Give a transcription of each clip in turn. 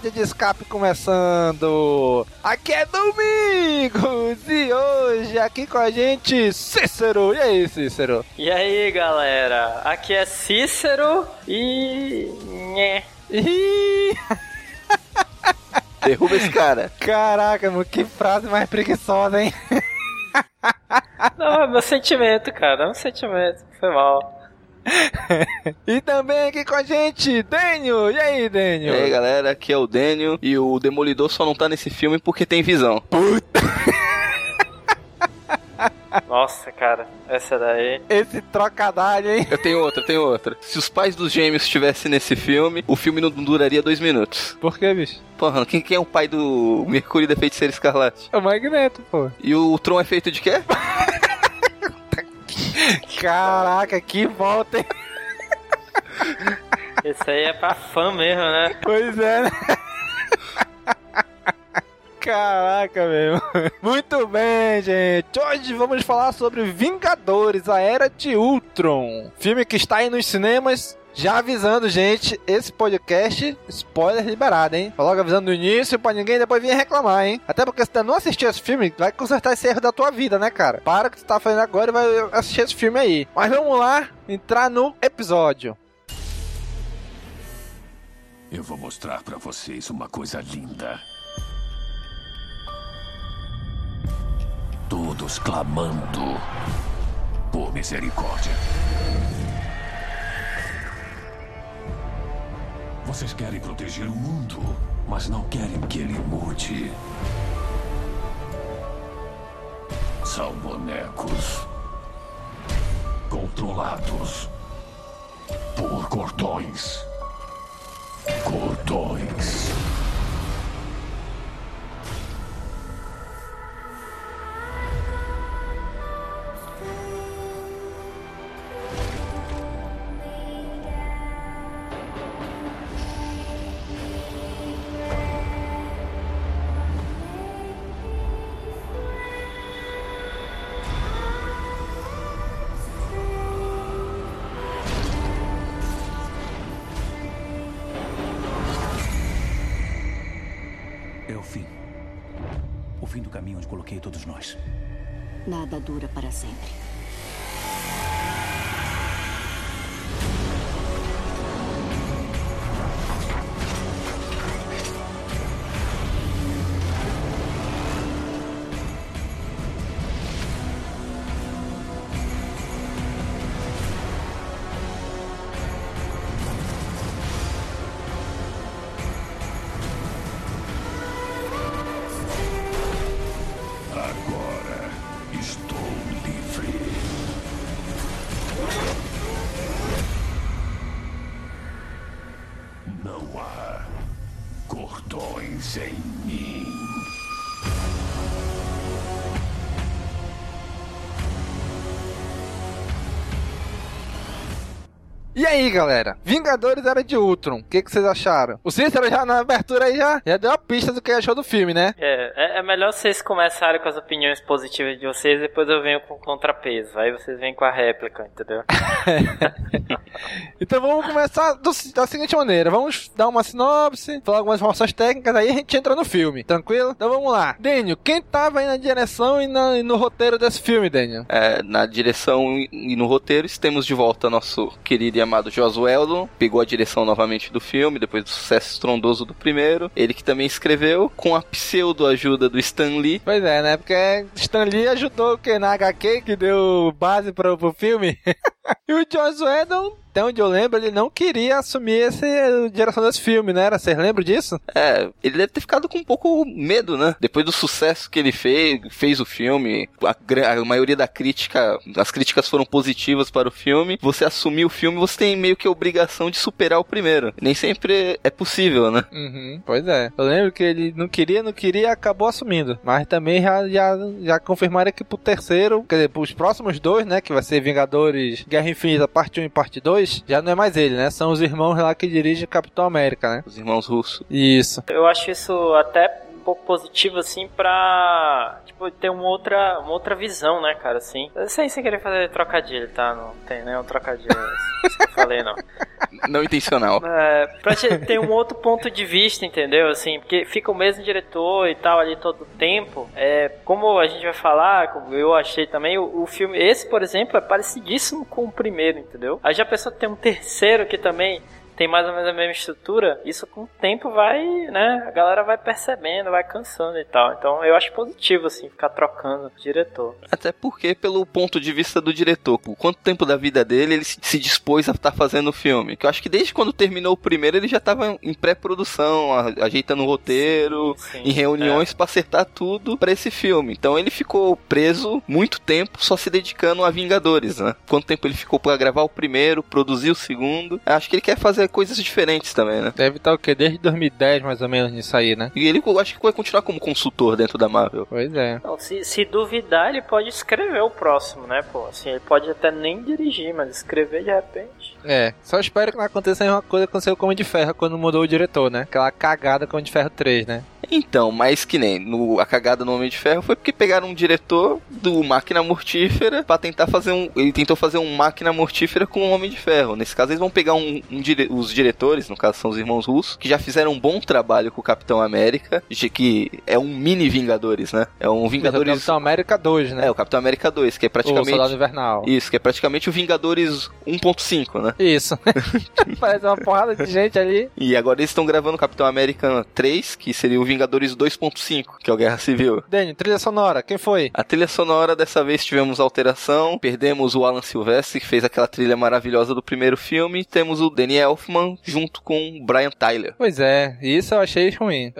Pod de escape começando! Aqui é Domingos e hoje aqui com a gente Cícero! E aí, Cícero? E aí, galera? Aqui é Cícero e. Nhé. Derruba esse cara. Caraca, mano, que frase mais preguiçosa, hein? Não, é meu sentimento, cara. É um sentimento. Foi mal. E também aqui com a gente, Daniel! E aí, E Daniel? aí, galera, aqui é o Daniel e o Demolidor só não tá nesse filme porque tem visão. Nossa, cara. Essa daí. Esse trocadilho, hein? Eu tenho outra, eu tenho outra. Se os pais dos gêmeos estivessem nesse filme, o filme não duraria dois minutos. Por que, bicho? Porra, quem, quem é o pai do Mercúrio da Feiticeira Escarlate? É o Magneto, pô. E o Tron é feito de quê? Caraca, que volta, hein? Esse aí é pra fã mesmo, né? Pois é, né? Caraca, meu. Muito bem, gente. Hoje vamos falar sobre Vingadores, a Era de Ultron. Filme que está aí nos cinemas. Já avisando, gente, esse podcast, spoiler liberado, hein? Tô Logo avisando no início pra ninguém depois vir reclamar, hein? Até porque se tu não assistir esse filme, vai consertar esse erro da tua vida, né, cara? Para o que tu tá fazendo agora e vai assistir esse filme aí. Mas vamos lá, entrar no episódio. Eu vou mostrar pra vocês uma coisa linda. Todos clamando por misericórdia. Vocês querem proteger o mundo, mas não querem que ele mude. São bonecos controlados por cordões. Cordões. Dura para sempre. E aí, galera? Vingadores era de Ultron. O que, que vocês acharam? O Cícero já na abertura aí já, já deu a pista do que achou do filme, né? É, é, é melhor vocês começarem com as opiniões positivas de vocês, depois eu venho com o contrapeso. Aí vocês vêm com a réplica, entendeu? Então vamos começar do- da seguinte maneira: vamos dar uma sinopse, falar algumas informações técnicas, aí a gente entra no filme, tranquilo? Então vamos lá. Daniel, quem tava aí na direção e, na- e no roteiro desse filme, Daniel? É, na direção e no roteiro, temos de volta nosso querido e amado Joss Whedon. Pegou a direção novamente do filme, depois do sucesso estrondoso do primeiro. Ele que também escreveu, com a pseudo-ajuda do Stan Lee. Pois é, né? Porque Stan Lee ajudou o na HQ, que deu base pro, pro filme. e o Joss Whedon, até onde eu lembro, ele não queria assumir essa direção desse filme, né? Vocês lembram disso? É, ele deve ter ficado com um pouco medo, né? Depois do sucesso que ele fez, fez o filme, a, a maioria da crítica, as críticas foram positivas para o filme. Você assumir o filme, você tem meio que a obrigação de superar o primeiro. Nem sempre é possível, né? Uhum, pois é. Eu lembro que ele não queria, não queria, acabou assumindo. Mas também já, já, já confirmaram que pro terceiro, quer dizer, pros próximos dois, né? Que vai ser Vingadores Guerra Infinita, parte 1 e parte 2, já não é mais ele, né? São os irmãos lá que dirigem Capitão América, né? Os irmãos russos. Isso. Eu acho isso até um pouco positivo, assim, pra tipo, ter uma outra, uma outra visão, né, cara, assim. Sem, sem querer fazer trocadilho, tá? Não tem nenhum trocadilho isso que eu falei, não. Não intencional. É, pra te- ter um outro ponto de vista, entendeu? Assim, porque fica o mesmo diretor e tal ali todo o tempo. É, como a gente vai falar, como eu achei também, o, o filme, esse, por exemplo, é parecidíssimo com o primeiro, entendeu? Aí já pensou ter um terceiro que também tem mais ou menos a mesma estrutura, isso com o tempo vai, né, a galera vai percebendo, vai cansando e tal. Então eu acho positivo, assim, ficar trocando diretor. Até porque, pelo ponto de vista do diretor, por quanto tempo da vida dele ele se dispôs a estar fazendo o filme. Que eu acho que desde quando terminou o primeiro ele já estava em pré-produção, ajeitando o roteiro, Sim, em reuniões pra acertar tudo pra esse filme. Então ele ficou preso muito tempo só se dedicando a Vingadores, né? Quanto tempo ele ficou pra gravar o primeiro, produzir o segundo. Acho que ele quer fazer coisas diferentes também, né? Deve estar o quê? Desde 2010, mais ou menos, nisso aí, né? E ele eu acho que vai continuar como consultor dentro da Marvel. Pois é. Não, se, se duvidar, ele pode escrever o próximo, né, pô? Assim, ele pode até nem dirigir, mas escrever de repente. É, só espero que não aconteça uma coisa que aconteceu com o Homem de Ferro quando mudou o diretor, né? Aquela cagada com o Homem de Ferro 3, né? Então, mas que nem no, a cagada no Homem de Ferro foi porque pegaram um diretor do Máquina Mortífera pra tentar fazer um. Ele tentou fazer um Máquina Mortífera com o Homem de Ferro. Nesse caso, eles vão pegar um, um dire- os diretores, no caso são os irmãos russos, que já fizeram um bom trabalho com o Capitão América, de que é um mini Vingadores, né? É um Vingadores. Capitão América 2, né? É, o Capitão América 2, que é o Soldado praticamente. Invernal. Isso, que é praticamente o Vingadores 1.5, né? Isso. Parece uma porrada de gente ali. E agora eles estão gravando o Capitão América 3, que seria o Vingadores 2.5, que é o Guerra Civil. Daniel, trilha sonora, quem foi? A trilha sonora dessa vez tivemos alteração, perdemos o Alan Silvestre, que fez aquela trilha maravilhosa do primeiro filme, temos o Danny Elfman junto com o Brian Tyler. Pois é, isso eu achei ruim.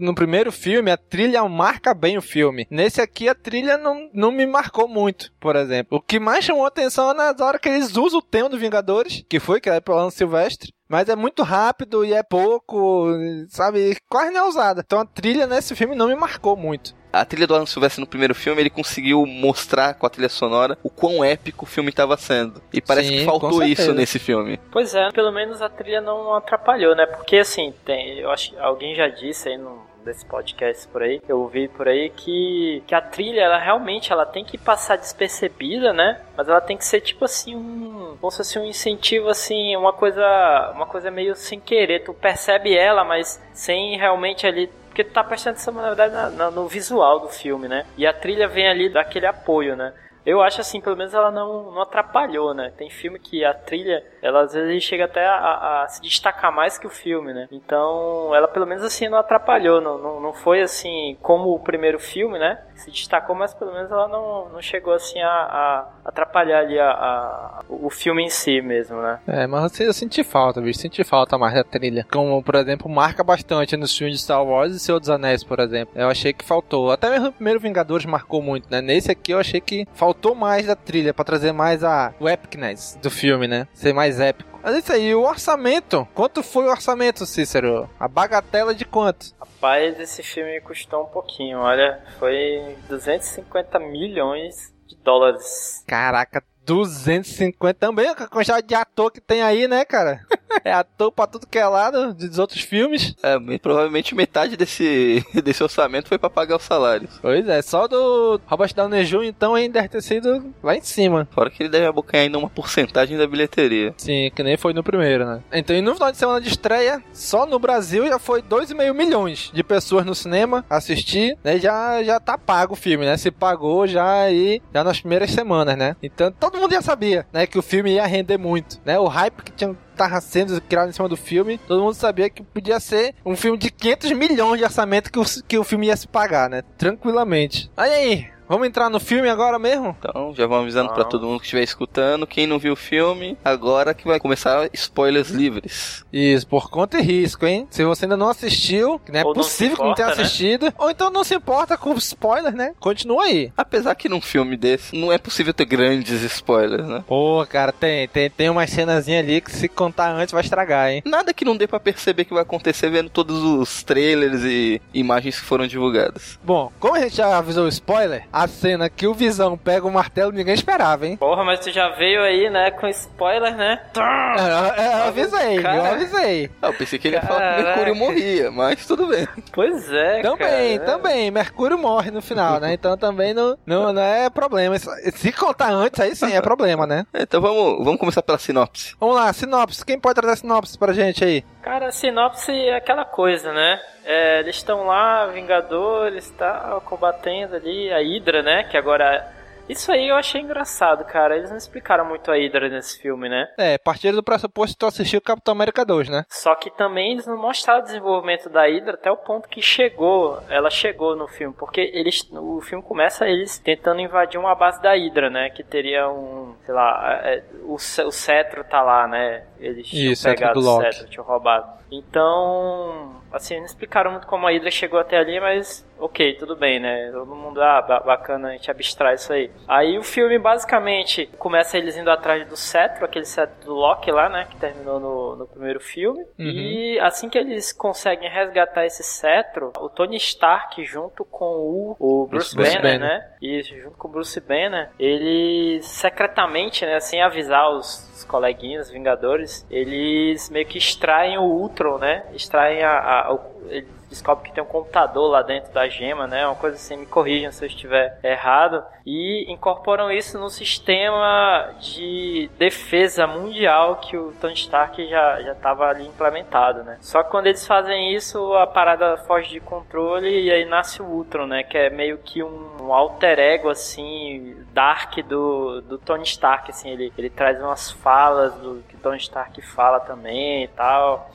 No primeiro filme, a trilha marca bem o filme. Nesse aqui, a trilha não, não me marcou muito, por exemplo. O que mais chamou atenção é nas horas que eles usam o tema do Vingadores, que foi criado pelo Alan Silvestre. Mas é muito rápido e é pouco, sabe? Quase não é usada. Então a trilha nesse filme não me marcou muito. A trilha do Alan Silvestre no primeiro filme, ele conseguiu mostrar com a trilha sonora o quão épico o filme estava sendo. E parece Sim, que faltou isso nesse filme. Pois é, pelo menos a trilha não atrapalhou, né? Porque assim, tem, eu acho alguém já disse aí num desses podcasts por aí, eu ouvi por aí que, que a trilha, ela realmente ela tem que passar despercebida, né? Mas ela tem que ser tipo assim um, como se fosse um incentivo assim, uma coisa, uma coisa meio sem querer, tu percebe ela, mas sem realmente ali porque tu tá prestando atenção, na verdade, na- na- no visual do filme, né? E a trilha vem ali daquele apoio, né? Eu acho assim, pelo menos ela não, não atrapalhou, né? Tem filme que a trilha, ela às vezes chega até a, a- se destacar mais que o filme, né? Então, ela pelo menos assim não atrapalhou, não, não, não foi assim como o primeiro filme, né? Se destacou, mas pelo menos ela não, não chegou assim a, a atrapalhar ali a, a- o filme em si mesmo, né? É, mas eu senti falta, bicho. Senti falta mais da trilha. Como, por exemplo, marca bastante nos filmes de Star Wars e Senhor dos Anéis, por exemplo. Eu achei que faltou. Até mesmo o primeiro Vingadores marcou muito, né? Nesse aqui eu achei que faltou mais da trilha pra trazer mais a o epicness do filme, né? Ser mais épico. Mas é isso aí, o orçamento? Quanto foi o orçamento, Cícero? A bagatela de quanto? Rapaz, esse filme custou um pouquinho, olha. Foi 250 milhões de dólares. Caraca, 250 também, com a quantidade de ator que tem aí, né, cara? É ator pra tudo que é lado dos outros filmes. É, provavelmente metade desse, desse orçamento foi pra pagar os salários. Pois é, só do Robert Downey Jr. então ainda deve ter sido lá em cima. Fora que ele deve abocanhar ainda uma porcentagem da bilheteria. Sim, que nem foi no primeiro, né? Então, e no final de semana de estreia, só no Brasil já foi 2,5 milhões de pessoas no cinema assistir, né? Já, já tá pago o filme, né? Se pagou já aí, já nas primeiras semanas, né? Então, todo mundo já sabia, né? Que o filme ia render muito, né? O hype que tinha tava sendo criado em cima do filme, todo mundo sabia que podia ser um filme de 500 milhões de orçamento que o, que o filme ia se pagar, né? Tranquilamente. Aí aí, vamos entrar no filme agora mesmo? Então, já vamos avisando pra todo mundo que estiver escutando. Quem não viu o filme, agora que vai começar spoilers livres. Isso, por conta e risco, hein? Se você ainda não assistiu, que não é Ou não possível se que não tenha importa, né? assistido, ou então não se importa com spoiler, né? Continua aí. Apesar que num filme desse não é possível ter grandes spoilers, né? Pô, cara, tem, tem, tem umas cenazinhas ali que se contar antes vai estragar, hein? Nada que não dê pra perceber que vai acontecer vendo todos os trailers e imagens que foram divulgadas. Bom, como a gente já avisou o spoiler, a cena que o Visão pega o martelo ninguém esperava, hein? Porra, mas tu já veio aí, né, com spoiler, né? É, é, eu avisei, eu Cara. avisei. Ah, eu pensei que ele ia falar que o. Mercúrio morria, mas tudo bem. Pois é, Também, cara. também. Mercúrio morre no final, né? Então também não, não, não é problema. Se contar antes, aí sim é problema, né? Então vamos, vamos começar pela sinopse. Vamos lá, sinopse. Quem pode trazer sinopse pra gente aí? Cara, a sinopse é aquela coisa, né? É, eles estão lá, Vingadores, tal, combatendo ali a Hydra, né? Que agora. Isso aí eu achei engraçado, cara. Eles não explicaram muito a Hydra nesse filme, né? É, partindo do pressuposto que tu assistiu Capitão América 2, né? Só que também eles não mostraram o desenvolvimento da Hydra até o ponto que chegou, ela chegou no filme, porque eles, o filme começa eles tentando invadir uma base da Hydra, né, que teria um, sei lá, é, o, o cetro tá lá, né, eles tinham Isso, pegado do o cetro, tinham roubado. Então, assim, não explicaram muito como a Hydra chegou até ali, mas ok, tudo bem, né, todo mundo, ah, ba- bacana, a gente abstrai isso aí. Aí o filme, basicamente, começa eles indo atrás do cetro, aquele cetro do Loki lá, né, que terminou no, no primeiro filme, Uhum. e assim que eles conseguem resgatar esse cetro, o Tony Stark junto com o, o Bruce, Bruce Banner, Banner. né? Isso, junto com o Bruce Banner, eles secretamente, né, sem avisar os, os coleguinhas, os Vingadores, eles meio que extraem o Ultron, né? Extraem a, a- o, eles descobrem que tem um computador lá dentro da gema, né? Uma coisa assim, me corrijam se eu estiver errado. E incorporam isso no sistema de defesa mundial que o Tony Stark já estava ali implementado, né? Só que quando eles fazem isso, a parada foge de controle e aí nasce o Ultron, né? Que é meio que um, um alter ego, assim, dark do, do Tony Stark, assim. Ele, ele traz umas falas do que Tony Stark fala também e tal.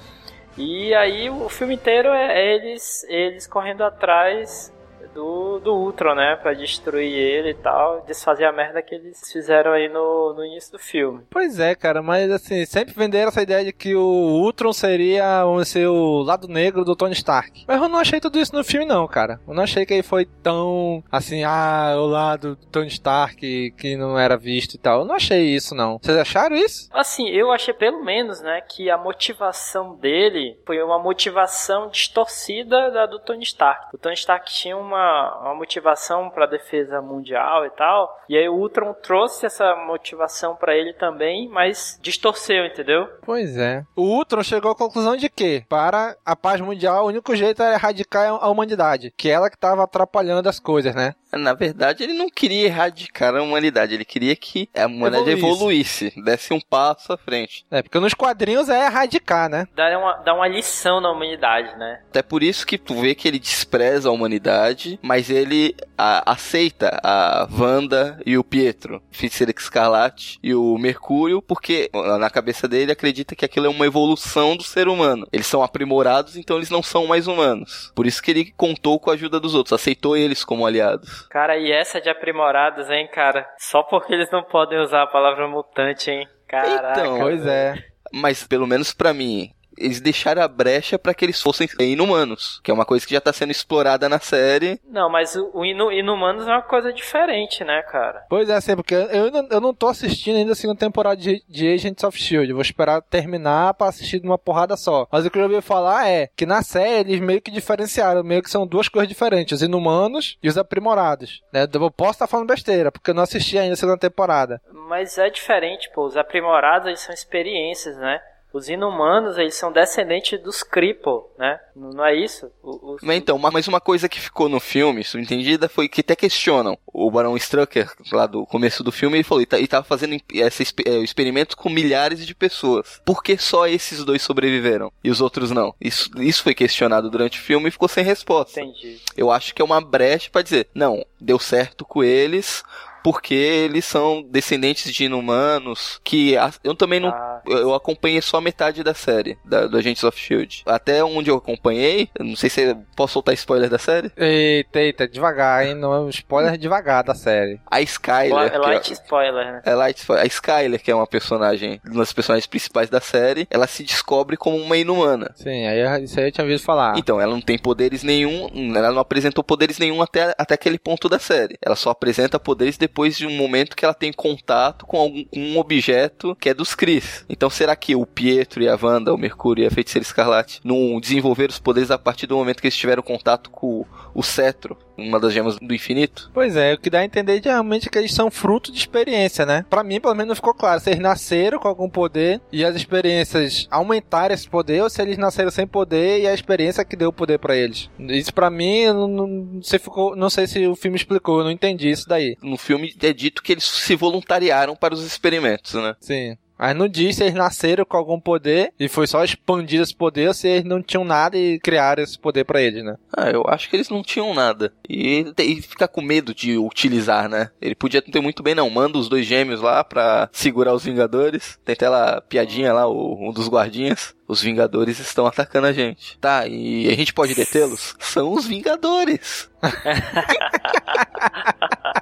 E aí o filme inteiro é eles, eles correndo atrás do, do Ultron, né? Pra destruir ele e tal, desfazer a merda que eles fizeram aí no, no início do filme. Pois é, cara, mas assim, sempre venderam essa ideia de que o Ultron seria vamos dizer, o lado negro do Tony Stark. Mas eu não achei tudo isso no filme, não, cara. Eu não achei que ele foi tão assim, ah, o lado do Tony Stark que não era visto e tal. Eu não achei isso, não. Vocês acharam isso? Assim, eu achei pelo menos, né, que a motivação dele foi uma motivação distorcida da do Tony Stark. O Tony Stark tinha uma, uma motivação para defesa mundial e tal, e aí o Ultron trouxe essa motivação para ele também, mas distorceu, entendeu? Pois é. O Ultron chegou à conclusão de que, para a paz mundial, o único jeito era erradicar a humanidade, que é ela que estava atrapalhando as coisas, né? Na verdade, ele não queria erradicar a humanidade, ele queria que a humanidade Evoluísse. evoluísse, desse um passo à frente. É, porque nos quadrinhos é erradicar, né? Dá uma, dá uma lição na humanidade, né? Até por isso que tu vê que ele despreza a humanidade, mas ele a- aceita a Wanda e o Pietro, Feiticeira Escarlate e o Mercúrio, porque na cabeça dele acredita que aquilo é uma evolução do ser humano. Eles são aprimorados, então eles não são mais humanos. Por isso que ele contou com a ajuda dos outros, aceitou eles como aliados. Cara, e essa de aprimorados, hein, cara? Só porque eles não podem usar a palavra mutante, hein? Caraca. Então, Pois é. Mas pelo menos pra mim, eles deixaram a brecha pra que eles fossem inumanos, que é uma coisa que já tá sendo explorada na série. Não, mas o, o Inu- Inumanos é uma coisa diferente, né, cara? Pois é, assim, porque eu, não- eu não tô assistindo ainda a segunda temporada de, de Agents of S.H.I.E.L.D. Eu vou esperar terminar pra assistir de uma porrada só. Mas o que eu ouvi falar é que na série eles meio que diferenciaram, meio que são duas coisas diferentes, os inumanos e os aprimorados. Né? Eu posso estar falando besteira, porque eu não assisti ainda a segunda temporada. Mas é diferente, pô. Os aprimorados, eles são experiências, né? Os inumanos, eles são descendentes dos Cripple, né? Não é isso? O- então, uma- mas uma coisa que ficou no filme, subentendida, foi que até questionam. O Barão Strucker, lá do começo do filme, ele falou, ele tá- ele tava fazendo esse é, experimento com milhares de pessoas. Por que só esses dois sobreviveram e os outros não? Isso, isso foi questionado durante o filme e ficou sem resposta. Entendi. Eu acho que é uma brecha pra dizer, não, deu certo com eles, porque eles são descendentes de inumanos, que a- eu também não Ah, eu acompanhei só metade da série, da, do Agents of Shield. Até onde eu acompanhei, eu não sei se posso soltar spoiler da série. Eita, eita, devagar, hein? Não é um spoiler devagar da série. A Skyler. é que light spoiler, né? é light spoiler. A Skyler, que é uma personagem, uma das personagens principais da série, ela se descobre como uma inumana. Sim, aí isso aí eu tinha ouvido falar. Então, ela não tem poderes nenhum, ela não apresentou poderes nenhum até, até aquele ponto da série. Ela só apresenta poderes depois de um momento que ela tem contato com algum com um objeto que é dos Cris. Então, será que o Pietro e a Wanda, o Mercúrio e a Feiticeira Escarlate, não desenvolveram os poderes a partir do momento que eles tiveram contato com o, cetro, uma das gemas do infinito? Pois é, o que dá a entender de realmente é que eles são fruto de experiência, né? Pra mim, pelo menos, não ficou claro se eles nasceram com algum poder e as experiências aumentaram esse poder ou se eles nasceram sem poder e a experiência que deu o poder pra eles. Isso pra mim, não, não, sei, ficou, não sei se o filme explicou, eu não entendi isso daí. No filme é dito que eles se voluntariaram para os experimentos, né? Sim. Mas não diz se eles nasceram com algum poder e foi só expandido esse poder ou se eles não tinham nada e criaram esse poder pra eles, né? Ah, eu acho que eles não tinham nada. E, e fica com medo de utilizar, né? Ele podia não ter muito bem, não. Manda os dois gêmeos lá pra segurar os Vingadores. Tem até lá piadinha lá, o, um dos guardinhas. Os Vingadores estão atacando a gente. Tá, e a gente pode detê-los? São os Vingadores.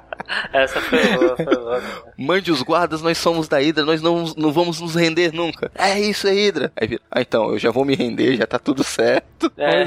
Essa foi boa, foi boa. Mande os guardas, nós somos da Hydra, nós não, não vamos nos render nunca. É isso, é Hydra. Aí vira, ah, então, eu já vou me render, já tá tudo certo. É,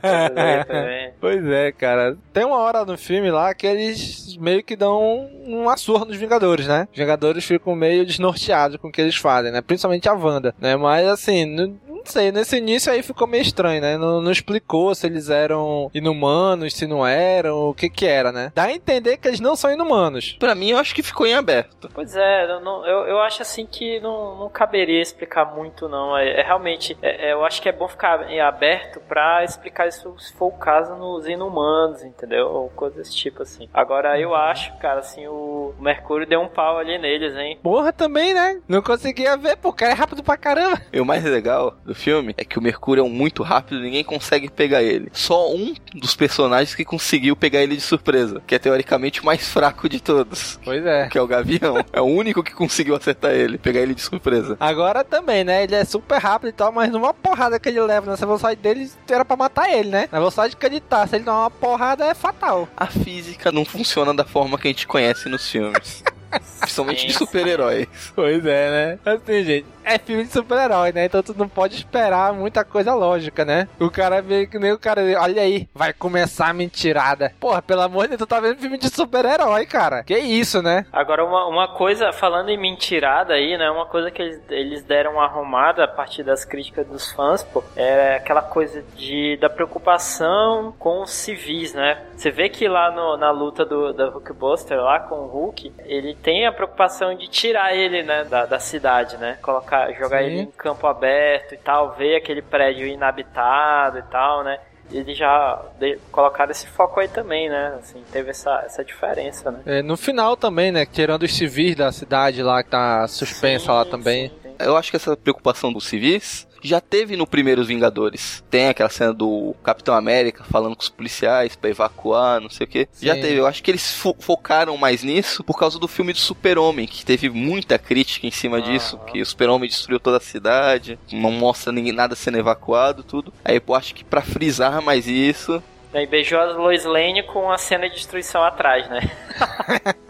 Pois é. Pois é, cara. Tem uma hora no filme lá que eles meio que dão uma surra nos Vingadores, né? Os Vingadores ficam meio desnorteados com o que eles fazem, né? Principalmente a Wanda, né? Mas assim, não, sei, nesse início aí ficou meio estranho, né? Não, não explicou se eles eram inumanos, se não eram, o que que era, né? Dá a entender que eles não são inumanos. Pra mim, eu acho que ficou em aberto. Pois é, eu, não- eu, eu acho assim que não, não caberia explicar muito, não. É, é realmente, é- é, eu acho que é bom ficar em aberto pra explicar isso, se for o caso, nos inumanos, entendeu? Ou coisas desse tipo, assim. Agora, eu acho, cara, assim, o Mercúrio deu um pau ali neles, hein? Porra, também, né? Não conseguia ver, pô, o cara é rápido pra caramba. E o mais legal do filme é que o Mercúrio é um muito rápido, ninguém consegue pegar ele. Só um dos personagens que conseguiu pegar ele de surpresa, que é teoricamente o mais fraco de todos. Pois é. Que é o Gavião. É o único que conseguiu acertar ele, pegar ele de surpresa. Agora também, né? Ele é super rápido e tal, mas numa porrada que ele leva nessa velocidade dele, era pra matar ele, né? Na velocidade que ele tá, se ele dar uma porrada, é fatal. A física não funciona da forma que a gente conhece nos filmes. Principalmente de Sim. super-heróis. Pois é, né? Assim, gente, é filme de super-herói, né? Então tu não pode esperar muita coisa lógica, né? O cara vê que nem o cara, olha aí, vai começar a mentirada. Porra, pelo amor de Deus, tu tá vendo filme de super-herói, cara. Que isso, né? Agora, uma, uma coisa, falando em mentirada aí, né? Uma coisa que eles, eles deram uma arrumada a partir das críticas dos fãs, pô, é aquela coisa de, da preocupação com os civis, né? Você vê que lá no- na luta do, da Hulkbuster, lá com o Hulk, ele tem a preocupação de tirar ele, né, da, da cidade, né? Colocar, jogar Sim. ele em campo aberto e tal, ver aquele prédio inabitado e tal, né? Eles já de- colocaram esse foco aí também, né? Assim, teve essa, essa diferença, né? É, no final também, né? Tirando os civis da cidade lá, que tá suspensa lá Sim, também. sim, sim. Eu acho que essa preocupação dos civis já teve no primeiros Vingadores. Tem aquela cena do Capitão América falando com os policiais pra evacuar, não sei o que. Já teve. Eu acho que eles fo- focaram mais nisso por causa do filme do Super-Homem, que teve muita crítica em cima disso, que o Super-Homem destruiu toda a cidade, não mostra ninguém nada sendo evacuado, tudo. Aí eu acho que pra frisar mais isso, E beijou a Lois Lane com a cena de destruição atrás, né?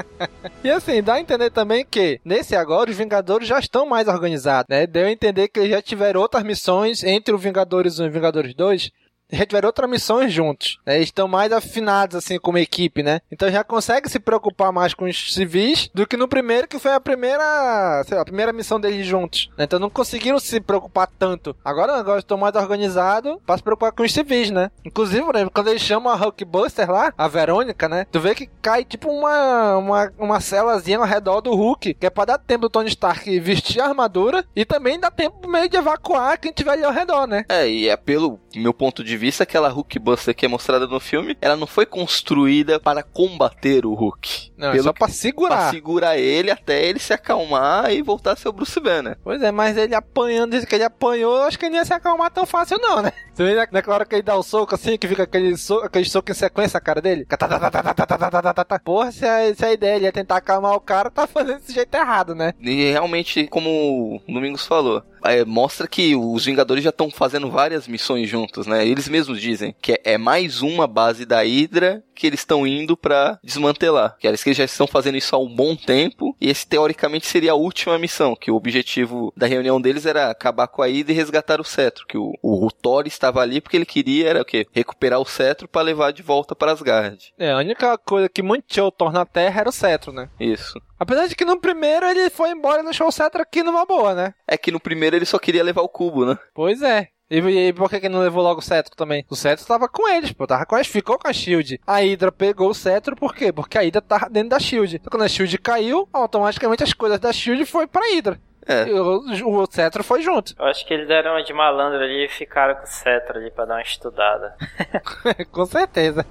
E assim, dá a entender também que nesse agora os Vingadores já estão mais organizados, né? Deu a entender que eles já tiveram outras missões entre o Vingadores 1 e o Vingadores 2 já tiveram outras missões juntos, né? Eles estão mais afinados, assim, como equipe, né? Então já consegue se preocupar mais com os civis do que no primeiro, que foi a primeira, sei lá, a primeira missão deles juntos. né? Então não conseguiram se preocupar tanto. Agora, agora estão mais organizados para se preocupar com os civis, né? Inclusive, exemplo, quando eles chamam a Hulkbuster lá, a Verônica, né? Tu vê que cai tipo uma, uma, uma celazinha ao redor do Hulk, que é pra dar tempo do Tony Stark vestir a armadura e também dá tempo meio de evacuar quem tiver ali ao redor, né? É, e é pelo meu ponto de vista, aquela Hulkbuster que é mostrada no filme, ela não foi construída para combater o Hulk. Não, é pelo só pra Pra segurar. segurar ele até ele se acalmar e voltar a ser o Bruce Banner. Pois é, mas ele apanhando, diz que ele apanhou, eu acho que ele não ia se acalmar tão fácil, não, né? Você vê na- naquela hora que ele dá o soco assim, que fica aquele soco, aquele soco em sequência a cara dele? Tá, Porra, se a, se a ideia ele ia tentar acalmar o cara, tá fazendo desse jeito errado, né? E realmente, como o Domingos falou, é, mostra que os Vingadores já estão fazendo várias missões juntos, né? Eles mesmos dizem que é, é mais uma base da Hydra que eles estão indo pra desmantelar. Que eles que já estão fazendo isso há um bom tempo e esse teoricamente seria a última missão, que o objetivo da reunião deles era acabar com a Hydra e resgatar o cetro, que o, o, o Thor estava ali porque ele queria era o quê? Recuperar o cetro pra levar de volta para Asgard. É, a única coisa que mantinha o Thor na Terra era o cetro, né? Isso. Apesar de que no primeiro ele foi embora e deixou o cetro aqui numa boa, né? É que no primeiro ele só queria levar o cubo, né? Pois é. E, e por que, que não levou logo o cetro também? O cetro tava com eles, pô. Tava com eles, ficou com a Shield. A Hydra pegou o cetro, por quê? Porque a Hydra tava dentro da Shield. Então, quando a Shield caiu, automaticamente as coisas da Shield foi pra Hydra. É. E o, o cetro foi junto. Eu acho que eles deram uma de malandro ali e ficaram com o cetro ali pra dar uma estudada. com certeza.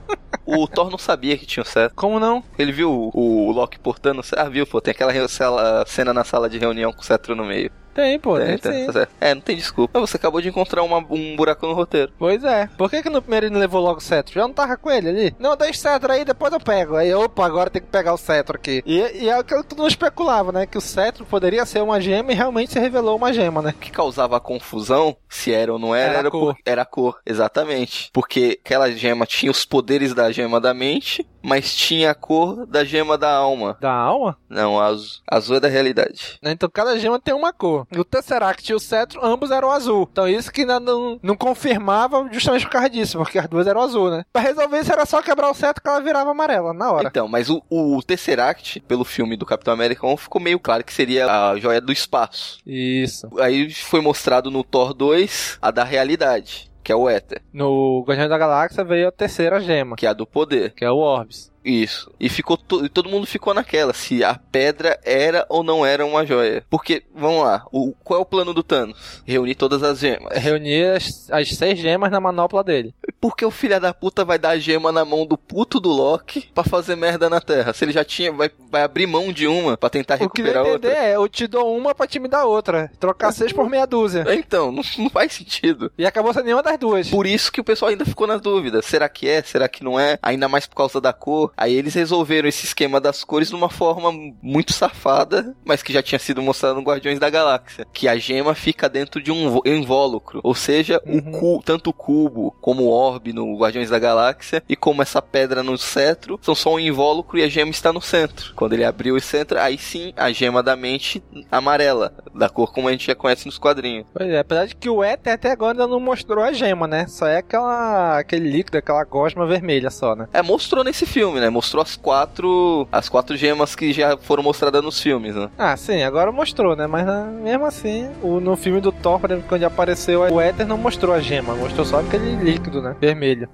O Thor não sabia que tinha o cetro. Como não? Ele viu o, o Loki portando. Ah, viu, pô, tem aquela cena na sala de reunião com o cetro no meio. Tem, pô. Tem, Tem, tá. É, não tem desculpa. Você acabou de encontrar uma- um buraco no roteiro. Pois é. Por que, que no primeiro ele não levou logo o cetro? Já não tava com ele ali? Não, deixa o cetro aí, depois eu pego. Aí, opa, agora tem que pegar o cetro aqui. E, e é o que todo mundo especulava, né? Que o cetro poderia ser uma gema e realmente se revelou uma gema, né? O que causava a confusão, se era ou não era, Era a era, cor. por- era a cor. Exatamente. Porque aquela gema tinha os poderes da gema da mente, mas tinha a cor da gema da alma. Da alma? Não, azul. Azul é da realidade. Então cada gema tem uma cor. O Tesseract e o Cetro, ambos eram azul. Então isso que ainda não, não confirmava justamente por causa disso, porque as duas eram azul, né? Pra resolver isso era só quebrar o Cetro que ela virava amarela, na hora. Então, mas o, o Tesseract, pelo filme do Capitão América 1, ficou meio claro que seria a joia do espaço. Isso. Aí foi mostrado no Thor 2 a da realidade, que é o Éter, No Guardião da Galáxia veio a terceira gema, que é a do poder. que é o Orbs. Isso. E ficou to- e todo mundo ficou naquela, se a pedra era ou não era uma joia. Porque, vamos lá, o, qual é o plano do Thanos? Reunir todas as gemas. Reunir as, as seis gemas na manopla dele. Por que o filho da puta vai dar a gema na mão do puto do Loki pra fazer merda na Terra? Se ele já tinha, vai, vai abrir mão de uma pra tentar O que deu a recuperar entender outra. é, eu te dou uma pra te me dar outra. Trocar seis por meia dúzia. Então, não, não faz sentido. E acabou sendo nenhuma das duas. Por isso que o pessoal ainda ficou na dúvida. Será que é? Será que não é? Ainda mais por causa da cor. Aí eles resolveram esse esquema das cores de uma forma muito safada, mas que já tinha sido mostrado no Guardiões da Galáxia. Que a gema fica dentro de um invólucro. Ou seja, o cu, tanto o cubo como o orbe no Guardiões da Galáxia e como essa pedra no cetro são só um invólucro e a gema está no centro. Quando ele abriu o centro, aí sim a gema da mente amarela, da cor como a gente já conhece nos quadrinhos. Pois é, apesar de que o Éter até agora ainda não mostrou a gema, né? Só é aquela, aquele líquido, aquela gosma vermelha só, né? É, mostrou nesse filme, né? Mostrou as quatro as quatro gemas que já foram mostradas nos filmes, né? Ah, sim, agora mostrou, né? Mas ah, mesmo assim, o, no filme do Thor, por exemplo, quando apareceu o Éter, não mostrou a gema, mostrou só aquele líquido, né? Vermelho.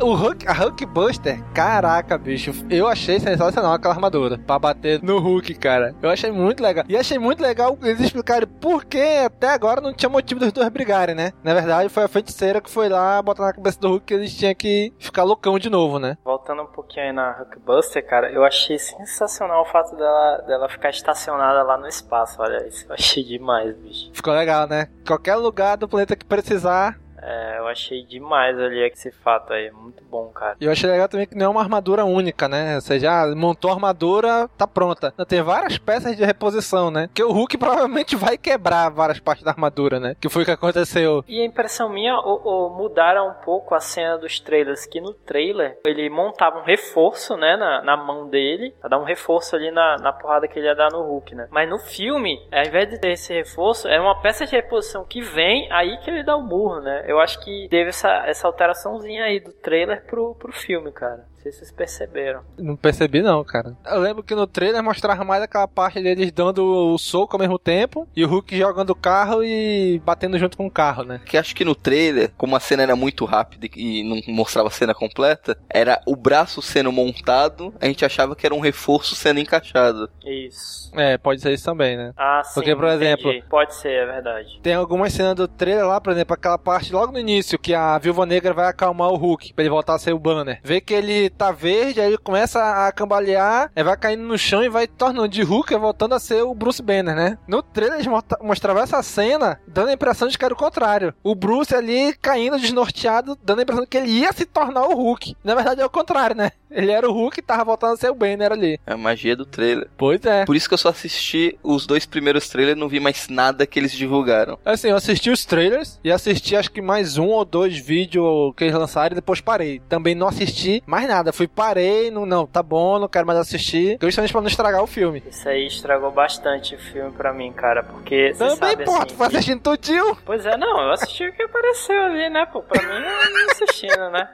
O Hulk, a Hulkbuster, caraca, bicho, eu achei sensacional aquela armadura pra bater no Hulk, cara. Eu achei muito legal. E achei muito legal eles explicarem por que até agora não tinha motivo dos dois brigarem, né? Na verdade, foi a feiticeira que foi lá botar na cabeça do Hulk que eles tinham que ficar loucão de novo, né? Voltando um pouquinho aí na Hulkbuster, cara, eu achei sensacional o fato dela, dela ficar estacionada lá no espaço. Olha isso, eu achei demais, bicho. Ficou legal, né? Qualquer lugar do planeta que precisar, É, eu achei demais ali esse fato aí. Muito bom, cara. E eu achei legal também que não é uma armadura única, né? Ou seja, ah, montou a armadura, tá pronta. Tem várias peças de reposição, né? Que o Hulk provavelmente vai quebrar várias partes da armadura, né? Que foi o que aconteceu. E a impressão minha, o, mudaram um pouco a cena dos trailers, que no trailer ele montava um reforço, né, na, na mão dele, pra dar um reforço ali na, na porrada que ele ia dar no Hulk, né? Mas no filme, ao invés de ter esse reforço, é uma peça de reposição que vem, aí que ele dá o murro, né? Eu acho que teve essa, essa alteraçãozinha aí do trailer pro, pro filme, cara. Não sei se vocês perceberam. Não percebi não, cara. Eu lembro que no trailer mostrava mais aquela parte deles dando o soco ao mesmo tempo e o Hulk jogando o carro e batendo junto com o carro, né? Que acho que no trailer, como a cena era muito rápida e não mostrava a cena completa, era o braço sendo montado, a gente achava que era um reforço sendo encaixado. Isso. É, pode ser isso também, né? Ah, sim. Porque, por entendi. exemplo, Pode ser, é verdade. Tem algumas cenas do trailer lá, por exemplo, aquela parte logo no início que a Viúva Negra vai acalmar o Hulk pra ele voltar a ser o Banner. Vê que ele tá verde, aí ele começa a cambalear, vai caindo no chão e vai tornando de Hulk e voltando a ser o Bruce Banner, né? No trailer eles mostra- mostravam essa cena dando a impressão de que era o contrário. O Bruce ali caindo desnorteado, dando a impressão de que ele ia se tornar o Hulk. Na verdade é o contrário, né? Ele era o Hulk e tava voltando a ser o Banner ali. É a magia do trailer. Pois é. Por isso que eu só assisti os dois primeiros trailers e não vi mais nada que eles divulgaram. Assim, eu assisti os trailers e assisti acho que mais um ou dois vídeos que eles lançaram e depois parei. Também não assisti mais nada. Fui, parei, não, não, tá bom, não quero mais assistir. Justamente pra não estragar o filme. Isso aí estragou bastante o filme pra mim, cara, porque Também, sabe pô, assim, tu foi assistindo tudinho. Pois é, não, eu assisti o que apareceu ali, né, pô, pra mim eu não assistindo, né.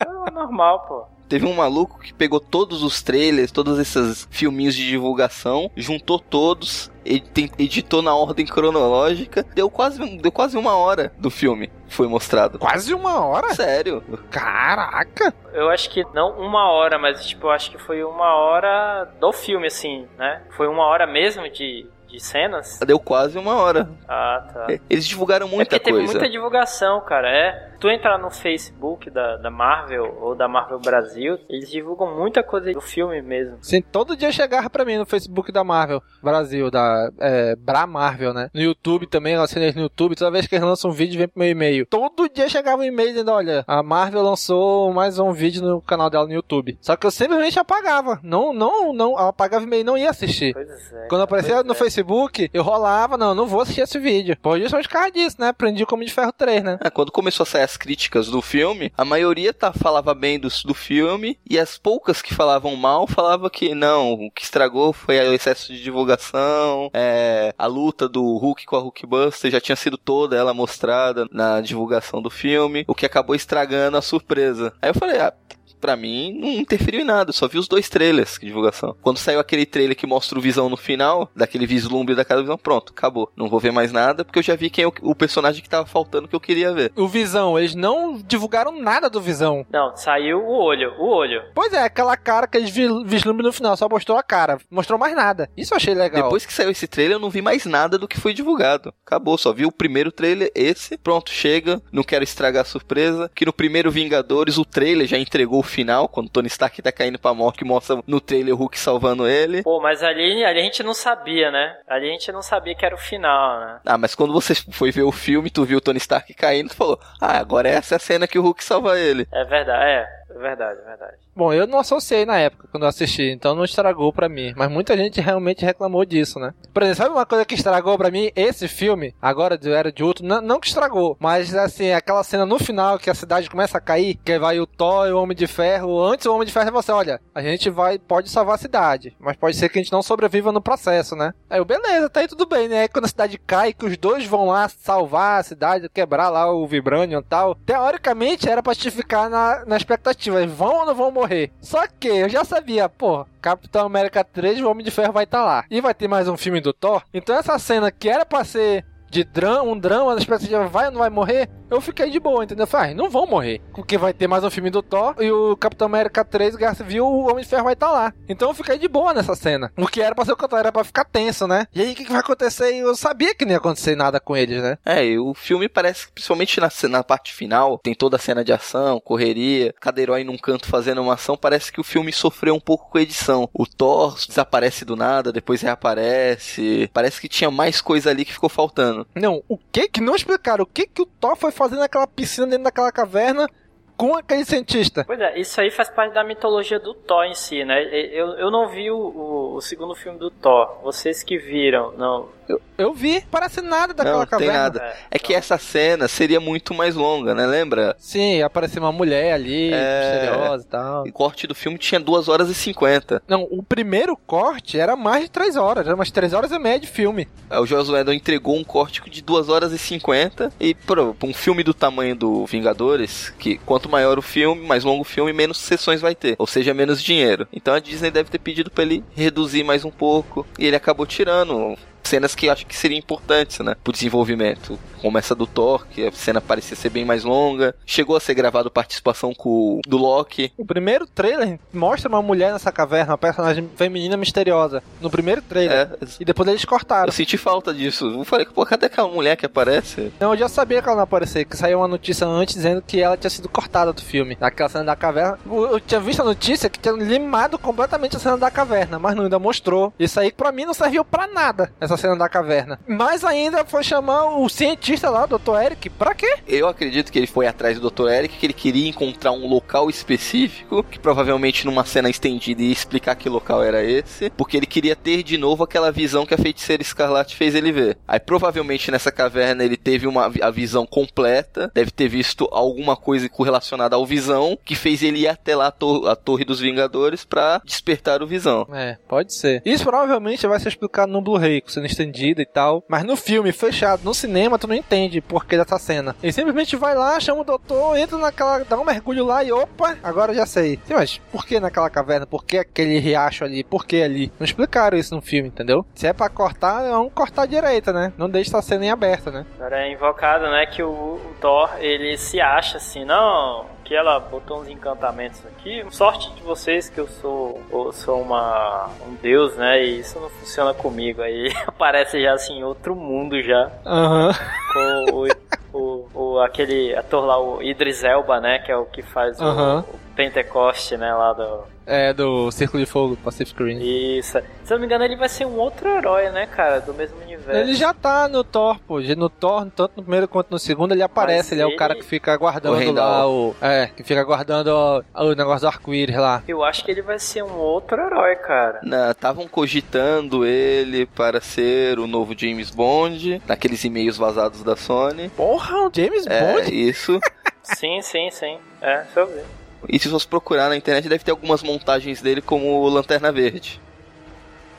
É normal, pô. Teve um maluco que pegou todos os trailers, todos esses filminhos de divulgação, juntou todos, edi- editou na ordem cronológica, deu quase, deu quase uma hora do filme. Foi mostrado. Quase uma hora? Sério. Caraca! Eu acho que não uma hora, mas tipo, eu acho que foi uma hora do filme, assim, né? Foi uma hora mesmo de, de cenas. Deu quase uma hora. Ah, tá. Eles divulgaram É muita teve coisa. muita divulgação, cara. É. Tu entrar no Facebook da, da Marvel ou da Marvel Brasil, eles divulgam muita coisa do filme mesmo. Sim, todo dia chegava pra mim no Facebook da Marvel Brasil, da é, Bra Marvel, né? No YouTube também, eu assinei no YouTube. Toda vez que eles lançam um vídeo, vem pro meu e-mail. Todo dia chegava um e-mail dizendo: olha, a Marvel lançou mais um vídeo no canal dela no YouTube. Só que eu simplesmente apagava. Não, não, não. Eu apagava o e-mail e não ia assistir. Pois é. Quando aparecia pois no é. Facebook, eu rolava, não, não vou assistir esse vídeo. Por justamente por causa disso, né? Aprendi como de ferro 3, né? Ah, quando começou a sair as críticas do filme, a maioria tá, falava bem do, do filme, e as poucas que falavam mal, falava que não, o que estragou foi o excesso de divulgação, é, a luta do Hulk com a Hulkbuster já tinha sido toda ela mostrada na divulgação do filme, o que acabou estragando a surpresa. Aí eu falei, ah, Pra mim, não interferiu em nada, eu só vi os dois trailers de divulgação. Quando saiu aquele trailer que mostra o Visão no final, daquele vislumbre daquela visão, pronto, acabou. Não vou ver mais nada, porque eu já vi quem é o, o personagem que tava faltando que eu queria ver. O Visão, eles não divulgaram nada do Visão. Não, saiu o olho, o olho. Pois é, aquela cara que eles vi- vislumbram no final, só mostrou a cara. Mostrou mais nada. Isso eu achei legal. Depois que saiu esse trailer, eu não vi mais nada do que foi divulgado. Acabou, só vi o primeiro trailer, esse. Pronto, chega. Não quero estragar a surpresa. Que no primeiro Vingadores, o trailer já entregou o final, quando o Tony Stark tá caindo pra morte, mostra no trailer o Hulk salvando ele. Pô, mas ali, ali a gente não sabia, né? Ali a gente não sabia que era o final, né? Ah, mas quando você foi ver o filme, tu viu o Tony Stark caindo, tu falou: Ah, agora essa é a cena que o Hulk salva ele. É verdade, é. Verdade, verdade. Bom, eu não associei na época quando eu assisti, então não estragou pra mim. Mas muita gente realmente reclamou disso, né? Por exemplo, sabe uma coisa que estragou pra mim? Esse filme, agora Era de Ultron, não, não que estragou, mas assim, aquela cena no final que a cidade começa a cair, que vai o Thor e o Homem de Ferro. Antes o Homem de Ferro é você, olha, a gente vai, pode salvar a cidade, mas pode ser que a gente não sobreviva no processo, né? Aí eu, beleza, tá aí tudo bem, né? Quando a cidade cai, que os dois vão lá salvar a cidade, quebrar lá o Vibranium e tal. Teoricamente era pra te ficar na, na expectativa, vão ou não vão morrer? Só que eu já sabia, pô, Capitão América 3, o Homem de Ferro vai estar lá. E vai ter mais um filme do Thor. Então essa cena que era pra ser de drama, um drama, na expectativa vai ou não vai morrer, eu fiquei de boa, entendeu? Falei, ah, não vão morrer. Porque vai ter mais um filme do Thor e o Capitão América 3, Guerra Civil, o Homem de Ferro vai estar lá. Então eu fiquei de boa nessa cena. O que era pra ser o contrário, era pra ficar tenso, né? E aí, o que, que vai acontecer? Eu sabia que não ia acontecer nada com eles, né? É, e o filme parece que, principalmente na, na parte final, tem toda a cena de ação, correria, cada herói num canto fazendo uma ação, parece que o filme sofreu um pouco com a edição. O Thor desaparece do nada, depois reaparece. Parece que tinha mais coisa ali que ficou faltando. Explicando. Não, o que que não explicaram? O que que o Thor foi fazer naquela piscina dentro daquela caverna com aquele cientista? Pois é, isso aí faz parte da mitologia do Thor em si, né? Eu, eu não vi o, o, o segundo filme do Thor. Vocês que viram, não. Eu, eu vi, parece nada daquela não, tem caverna. nada. É que essa cena seria muito mais longa, né? Lembra? Sim, apareceu uma mulher ali, É. misteriosa e tal. O corte do filme tinha 2 horas e 50. Não, o primeiro corte era mais de 3 horas, era umas 3 horas e meia de filme. Aí o Whedon entregou um corte de 2 horas e 50 e pra pra um filme do tamanho do Vingadores, que quanto maior o filme, mais longo o filme, menos sessões vai ter, ou seja, menos dinheiro. Então a Disney deve ter pedido pra ele reduzir mais um pouco e ele acabou tirando cenas que eu acho que seriam importantes, né, pro desenvolvimento. Como essa do Thor, que a cena parecia ser bem mais longa. Chegou a ser gravado participação com do Loki. O primeiro trailer mostra uma mulher nessa caverna, uma personagem feminina misteriosa. No primeiro trailer. É, E depois eles cortaram. eu senti falta disso. Eu falei, pô, cadê aquela mulher que aparece? Não, eu já sabia que ela não aparecia, que saiu uma notícia antes dizendo que ela tinha sido cortada do filme. Naquela cena da caverna. Eu eu tinha visto a notícia que tinha limado completamente a cena da caverna, mas não ainda mostrou. Isso aí pra mim não serviu pra nada, essa cena da caverna. Mas ainda foi chamar o cientista lá, o Dr. Eric, pra quê? Eu acredito que ele foi atrás do Dr. Eric, que ele queria encontrar um local específico, que provavelmente numa cena estendida ia explicar que local era esse, porque ele queria ter de novo aquela visão que a feiticeira Escarlate fez ele ver. Aí provavelmente nessa caverna ele teve uma a visão completa, deve ter visto alguma coisa correlacionada ao Visão, que fez ele ir até lá a, tor- a Torre dos Vingadores pra despertar o Visão. É, pode ser. Isso provavelmente vai ser explicado no Blu-ray, sendo estendido e tal. Mas no filme, fechado, no cinema, tu não entende por que dessa cena. Ele simplesmente vai lá, chama o doutor, entra naquela. dá um mergulho lá e opa, agora já sei. Sim, mas por que naquela caverna? Por que aquele riacho ali? Por que ali? Não explicaram isso no filme, entendeu? Se é pra cortar, vamos cortar à direita, né? Não deixa essa cena em aberta, né? Agora é invocado, né, que o Thor, ele se acha assim, não, que ela botou uns encantamentos aqui. Sorte de vocês que eu sou, eu sou uma, um deus, né, e isso não funciona comigo. Aí aparece já assim, outro mundo já, Aham. com o, o, o- aquele ator lá, o Idris Elba, né, que é o que faz o- Aham. o, Pentecoste, né, lá do... É, do Círculo de Fogo, Pacific Rim. Isso. Se eu não me engano, ele vai ser um outro herói, né, cara, do mesmo universo. Ele já tá no Thor, pô. No Thor, tanto no primeiro quanto no segundo, ele aparece. Mas ele é o ele- cara que fica O guardando lá o. É, que fica guardando o, o negócio do arco-íris lá. Eu acho que ele vai ser um outro herói, cara. Estavam cogitando ele para ser o novo James Bond, naqueles e-mails vazados da Sony. Porra, o James É, Bond? isso. Sim, sim, sim. É, deixa eu ver. E se você procurar na internet, deve ter algumas montagens dele como o Lanterna Verde.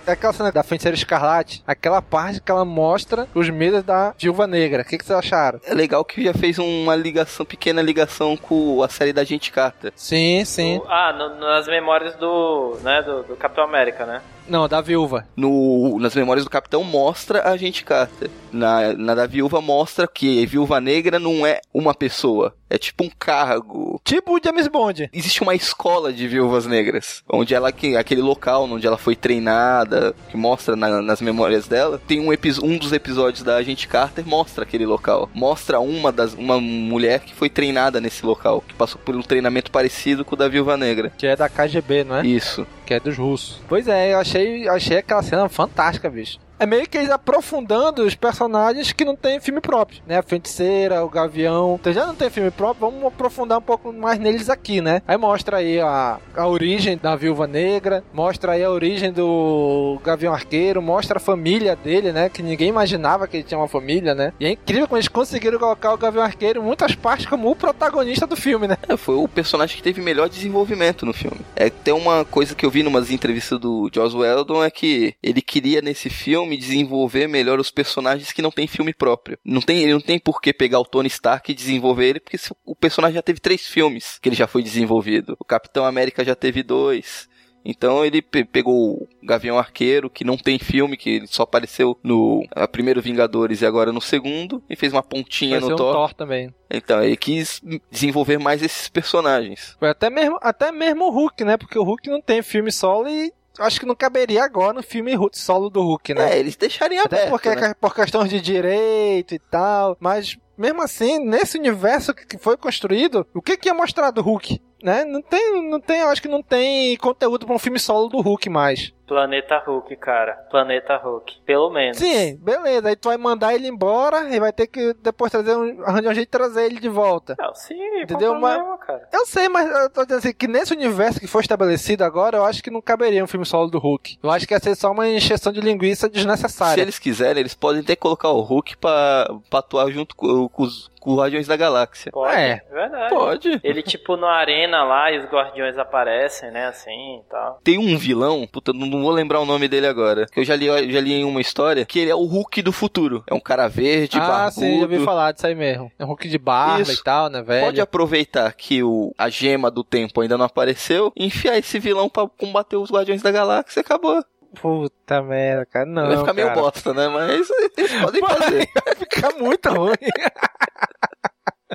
É aquela cena da Feiticeira Escarlate, aquela parte que ela mostra os medos da Viúva Negra. O que, que vocês acharam? É legal que já fez uma ligação, pequena ligação com a série da Gente Carter. Sim, sim. O- ah, no- nas memórias do, né, do, do Capitão América, né? Não, da Viúva. No, nas memórias do Capitão mostra a Gente Carter. Na, na da Viúva mostra que Viúva Negra não é uma pessoa. É tipo um cargo. Tipo o James Bond. Existe uma escola de viúvas negras, onde ela que aquele local onde ela foi treinada, que mostra na- nas memórias dela, tem um, um dos episódios da Agente Carter mostra aquele local, mostra uma das uma mulher que foi treinada nesse local, que passou por um treinamento parecido com o da Viúva Negra. Que é da KGB, não é? Isso. Que é dos russos. Pois é, eu achei, achei aquela cena fantástica, bicho. É meio que eles aprofundando os personagens que não tem filme próprio, né? A feiticeira, o gavião. Então já não tem filme próprio, vamos aprofundar um pouco mais neles aqui, né? Aí mostra aí a, a origem da viúva negra, mostra aí a origem do gavião arqueiro, mostra a família dele, né? Que ninguém imaginava que ele tinha uma família, né? E é incrível como eles conseguiram colocar o gavião arqueiro em muitas partes como o protagonista do filme, né? É, foi o personagem que teve melhor desenvolvimento no filme. É tem uma coisa que eu vi numas entrevistas do Joss Whedon é que ele queria nesse filme desenvolver melhor os personagens que não tem filme próprio. Não tem, ele não tem por que pegar o Tony Stark e desenvolver ele, porque o personagem já teve três filmes que ele já foi desenvolvido. O Capitão América já teve dois. Então ele pe- pegou o Gavião Arqueiro, que não tem filme, que ele só apareceu no primeiro Vingadores e agora no segundo, e fez uma pontinha Vai no um Thor. Thor também. Então, ele quis desenvolver mais esses personagens. Foi até mesmo, até mesmo o Hulk, né? Porque o Hulk não tem filme solo e acho que não caberia agora no filme solo do Hulk, né? É, eles deixarem até aberto, porque né? por questões de direito e tal, mas mesmo assim, nesse universo que que foi construído, o que que ia mostrar do Hulk? Né? Não tem, não tem, eu acho que não tem conteúdo para um filme solo do Hulk mais. Planeta Hulk, cara. Planeta Hulk. Pelo menos. Sim, beleza. Aí tu vai mandar ele embora e vai ter que depois trazer um, arranjar um jeito de trazer ele de volta. Não, sim, Entendeu? Problema, cara. Eu sei, mas eu tô dizendo assim, que nesse universo que foi estabelecido agora, eu acho que não caberia um filme solo do Hulk. Eu acho que ia ser só uma encheção de linguiça Se desnecessária. eles quiserem, eles podem até colocar o Hulk pra, pra atuar junto com, com os, com os Guardiões da Galáxia. Pode, É. verdade. Pode. Ele, tipo, na arena lá e os guardiões aparecem, né? Assim e tal. Tem um vilão, puta, não, não vou lembrar o nome dele agora, que eu já li, já li em uma história, que ele é o Hulk do futuro. É um cara verde, ah, barbudo. sim, já ouvi falar disso aí mesmo. É um Hulk de barba Isso. e tal, né, velho? Pode aproveitar que o, a gema do tempo ainda não apareceu e enfiar esse vilão pra combater os Guardiões da Galáxia e acabou. Puta merda, cara. Não, Vai ficar meio cara. bosta, né? Mas eles podem fazer. Vai ficar muito ruim.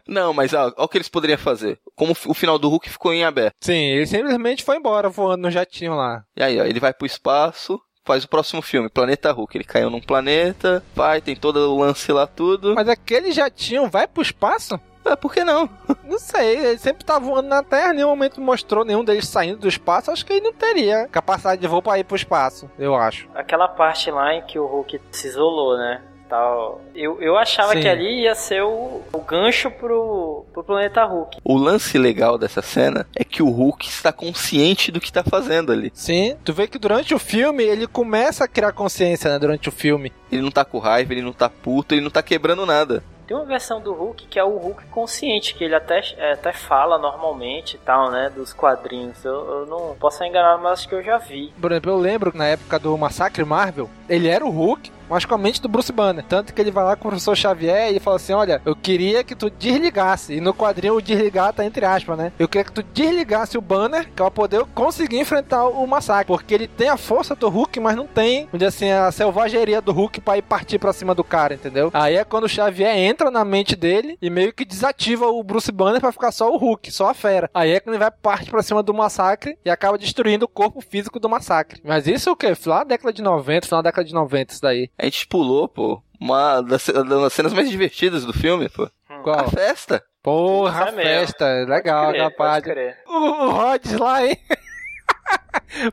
Não, mas ó, ó o que eles poderiam fazer. Como o final do Hulk ficou em aberto. Sim, ele simplesmente foi embora voando no jatinho lá. E aí, ó, ele vai pro espaço, faz o próximo filme, Planeta Hulk. Ele caiu num planeta, vai, tem todo o lance lá, tudo. Mas aquele jatinho vai pro espaço? Ah, por que não? Não sei, ele sempre tá voando na Terra, em nenhum momento mostrou nenhum deles saindo do espaço. Acho que ele não teria capacidade de voo pra ir pro espaço, eu acho. Aquela parte lá em que o Hulk se isolou, né? Tal. Eu, eu achava Sim. que ali ia ser o, o gancho pro, pro planeta Hulk. O lance legal dessa cena é que o Hulk está consciente do que tá fazendo ali. Sim, tu vê que durante o filme ele começa a criar consciência, né? Durante o filme. Ele não tá com raiva, ele não tá puto, ele não tá quebrando nada. Tem uma versão do Hulk que é o Hulk consciente, que ele até, é, até fala normalmente e tal, né? Dos quadrinhos. Eu, eu não posso enganado, mas acho que eu já vi. Por exemplo, eu lembro que na época do Massacre Marvel, ele era o Hulk, mas com a mente do Bruce Banner. Tanto que ele vai lá com o professor Xavier e fala assim: Olha, eu queria que tu desligasse. E no quadrinho o desligar tá entre aspas, né? Eu queria que tu desligasse o Banner pra poder conseguir enfrentar o massacre. Porque ele tem a força do Hulk, mas não tem, dizer assim, a selvageria do Hulk pra ir partir pra cima do cara, entendeu? Aí é quando o Xavier entra na mente dele e meio que desativa o Bruce Banner pra ficar só o Hulk, só a fera. Aí é quando ele vai partir pra cima do massacre e acaba destruindo o corpo físico do massacre. Mas isso é o quê? Final da década de 90, final da década de 90, isso daí. A gente pulou, pô, uma das, das cenas mais divertidas do filme, pô. Qual? A festa. Porra, é mesmo. festa. Legal, Pode crer, rapaz. pode. O, o Rhodes lá, hein?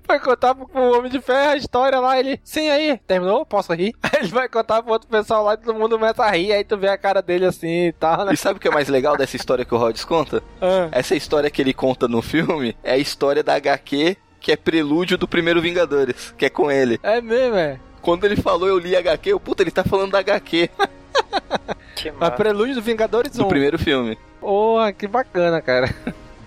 Foi contar pro, pro Homem de Ferro a história lá, ele. Sim, aí, terminou? Posso rir? Aí ele vai contar pro outro pessoal lá e todo mundo começa a rir, aí tu vê a cara dele assim e tal, né? E sabe o que é mais legal dessa história que o Rhodes conta? Ah, Essa história que ele conta no filme é a história da HQ que é prelúdio do primeiro Vingadores, que é com ele. é mesmo, é. Quando ele falou, eu li HQ, eu, puta, ele tá falando da HQ Que A massa. prelúdio do Vingadores do 1. primeiro filme. Porra, que bacana, cara.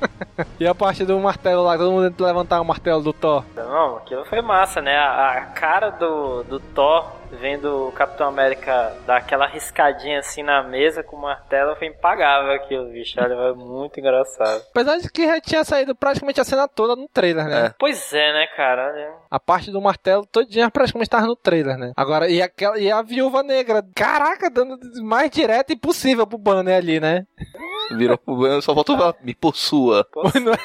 e a parte do martelo lá, todo mundo tenta levantar o martelo do Thor. Não, aquilo foi massa, né? A, a cara do, do Thor vendo o Capitão América dar aquela riscadinha assim na mesa com o martelo foi impagável aquilo, bicho. Olha, foi muito engraçado. Apesar de que já tinha saído praticamente a cena toda no trailer, né? É. Pois é, né, cara? Olha. A parte do martelo todinha praticamente tava no trailer, né? Agora, e, aquela, e a viúva negra, caraca, dando mais direto impossível pro banner ali, né? Virou só faltou falar, me possua. Não é?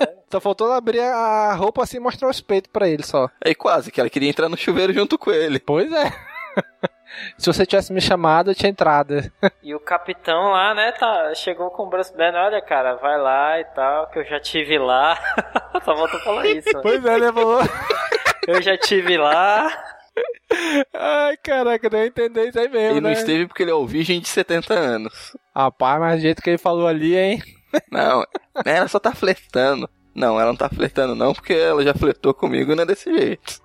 é, é. Só faltou ela abrir a roupa assim e mostrar os peitos pra ele só. Aí quase, que ela queria entrar no chuveiro junto com ele. Pois é. Se você tivesse me chamado, eu tinha entrado. E o capitão lá, né, tá, chegou com o Bruce Banner, olha, cara, vai lá e tal, que eu já tive lá. Só voltou a falar isso. Pois é, né, falou? Eu já tive lá. Ai, caraca, deu a entender isso aí mesmo, Ele não né? esteve porque ele é o virgem de 70 anos. Rapaz, mas do jeito que ele falou ali, hein? Não, ela só tá flertando. Não, ela não tá flertando não, porque ela já flertou comigo, não é desse jeito.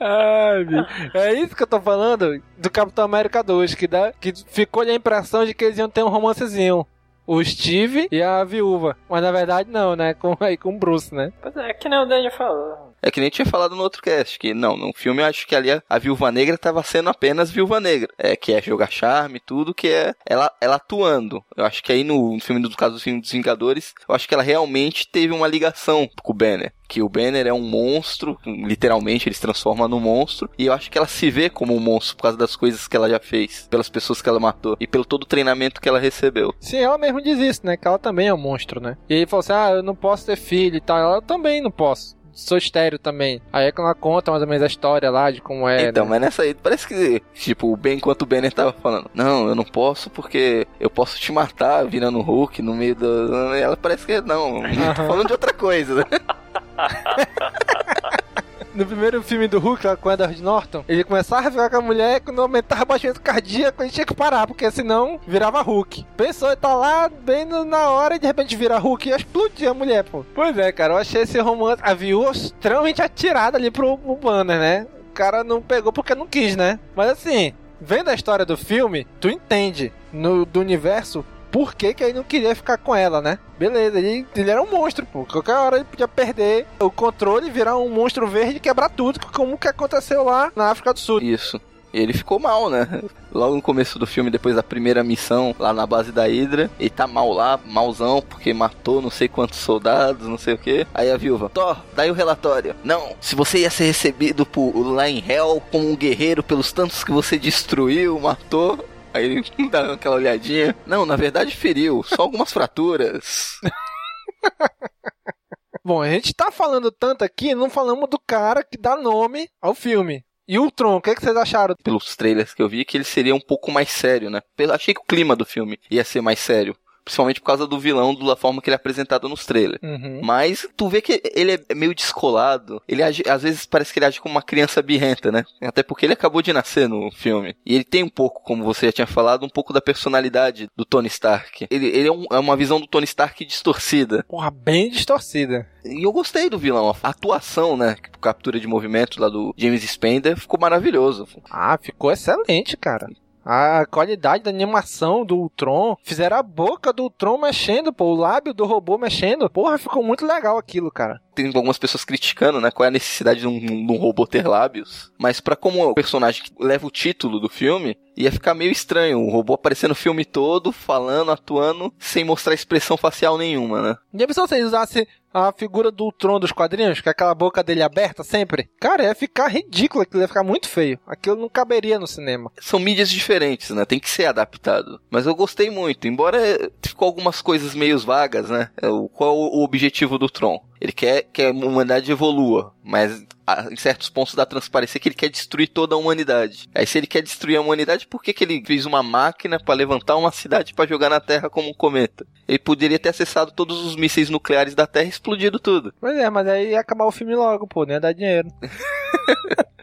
Ai, bicho. É isso que eu tô falando do Capitão América 2, que, dá, que ficou a impressão de que eles iam ter um romancezinho. O Steve e a viúva. Mas na verdade não, né? Com, aí com o Bruce, né? Pois é, que nem o Daniel falou. É que nem tinha falado no outro cast, que não, no filme eu acho que ali a, a Viúva Negra tava sendo apenas Viúva Negra. É, que é jogar charme, tudo, que é ela, ela atuando. Eu acho que aí no, no filme, no caso do filme dos Vingadores, eu acho que ela realmente teve uma ligação com o Banner. Que o Banner é um monstro, literalmente ele se transforma num monstro, e eu acho que ela se vê como um monstro por causa das coisas que ela já fez, pelas pessoas que ela matou, e pelo todo o treinamento que ela recebeu. Sim, ela mesmo diz isso, né? Que ela também é um monstro, né? E ele falou assim: ah, eu não posso ter filho e tal. Ela também não posso. Sou estéreo também. Aí é quando ela conta mais ou menos a história lá de como é. Então, né? mas nessa aí, parece que, tipo, bem enquanto o Banner tava falando, não, eu não posso porque eu posso te matar virando Hulk no meio do. Ela parece que não, tô falando de outra coisa, né? No primeiro filme do Hulk, lá com o Edward Norton, ele começava a ficar com a mulher quando aumentava o batimento cardíaco, ele tinha que parar, porque senão virava Hulk. Pensou, ele tá lá bem na hora e de repente vira Hulk e ia explodir a mulher, pô. Pois é, cara, eu achei esse romance, a viúva extremamente atirada ali pro, pro banner, né? O cara não pegou porque não quis, né? Mas assim, vendo a história do filme, tu entende no, do universo por que, que ele não queria ficar com ela, né? Beleza, ele, ele era um monstro, pô. Qualquer hora ele podia perder o controle virar um monstro verde e quebrar tudo, como que aconteceu lá na África do Sul. Isso. Ele ficou mal, né? Logo no começo do filme, depois da primeira missão, lá na base da Hydra, ele tá mal lá, malzão, porque matou não sei quantos soldados, não sei o que. Aí a viúva, Thor, daí o relatório. Não, se você ia ser recebido por, lá em Hell como um guerreiro pelos tantos que você destruiu, matou. Aí ele dá aquela olhadinha. Não, na verdade feriu, só algumas fraturas. Bom, a gente tá falando tanto aqui, não falamos do cara que dá nome ao filme. E o Tron, o que, que vocês acharam? Pelos trailers que eu vi, que ele seria um pouco mais sério, né? Achei que o clima do filme ia ser mais sério. Principalmente por causa do vilão, da forma que ele é apresentado nos trailers. Uhum. Mas tu vê que ele é meio descolado. Ele age- às vezes parece que ele age como uma criança birrenta, né? Até porque ele acabou de nascer no filme. E ele tem um pouco, como você já tinha falado, um pouco da personalidade do Tony Stark. Ele, ele é, um- é uma visão do Tony Stark distorcida. Porra, bem distorcida. E eu gostei do vilão. A atuação, né? Captura de movimento lá do James Spader ficou maravilhoso. Ah, ficou excelente, cara. A qualidade da animação do Ultron. Fizeram a boca do Ultron mexendo, pô. O lábio do robô mexendo. Porra, ficou muito legal aquilo, cara. tem algumas pessoas criticando, né, qual é a necessidade de um, de um robô ter lábios. Mas pra como o personagem leva o título do filme, ia ficar meio estranho. O robô aparecendo o filme todo, falando, atuando, sem mostrar expressão facial nenhuma, né? Já pensou se ele usasse a figura do Ultron dos quadrinhos, com aquela boca dele aberta sempre? Cara, ia ficar ridículo aquilo, ia ficar muito feio. Aquilo não caberia no cinema. São mídias diferentes, né? Tem que ser adaptado. Mas eu gostei muito, embora ficou algumas coisas meio vagas, né? É, Qual é o objetivo do Tron? Ele quer que a humanidade evolua, mas em certos pontos dá transparência que ele quer destruir toda a humanidade. Aí se ele quer destruir a humanidade, por que, que ele fez uma máquina pra levantar uma cidade pra jogar na Terra como um cometa? Ele poderia ter acessado todos os mísseis nucleares da Terra e explodido tudo. Pois é, mas aí ia acabar o filme logo, pô, não ia dar dinheiro.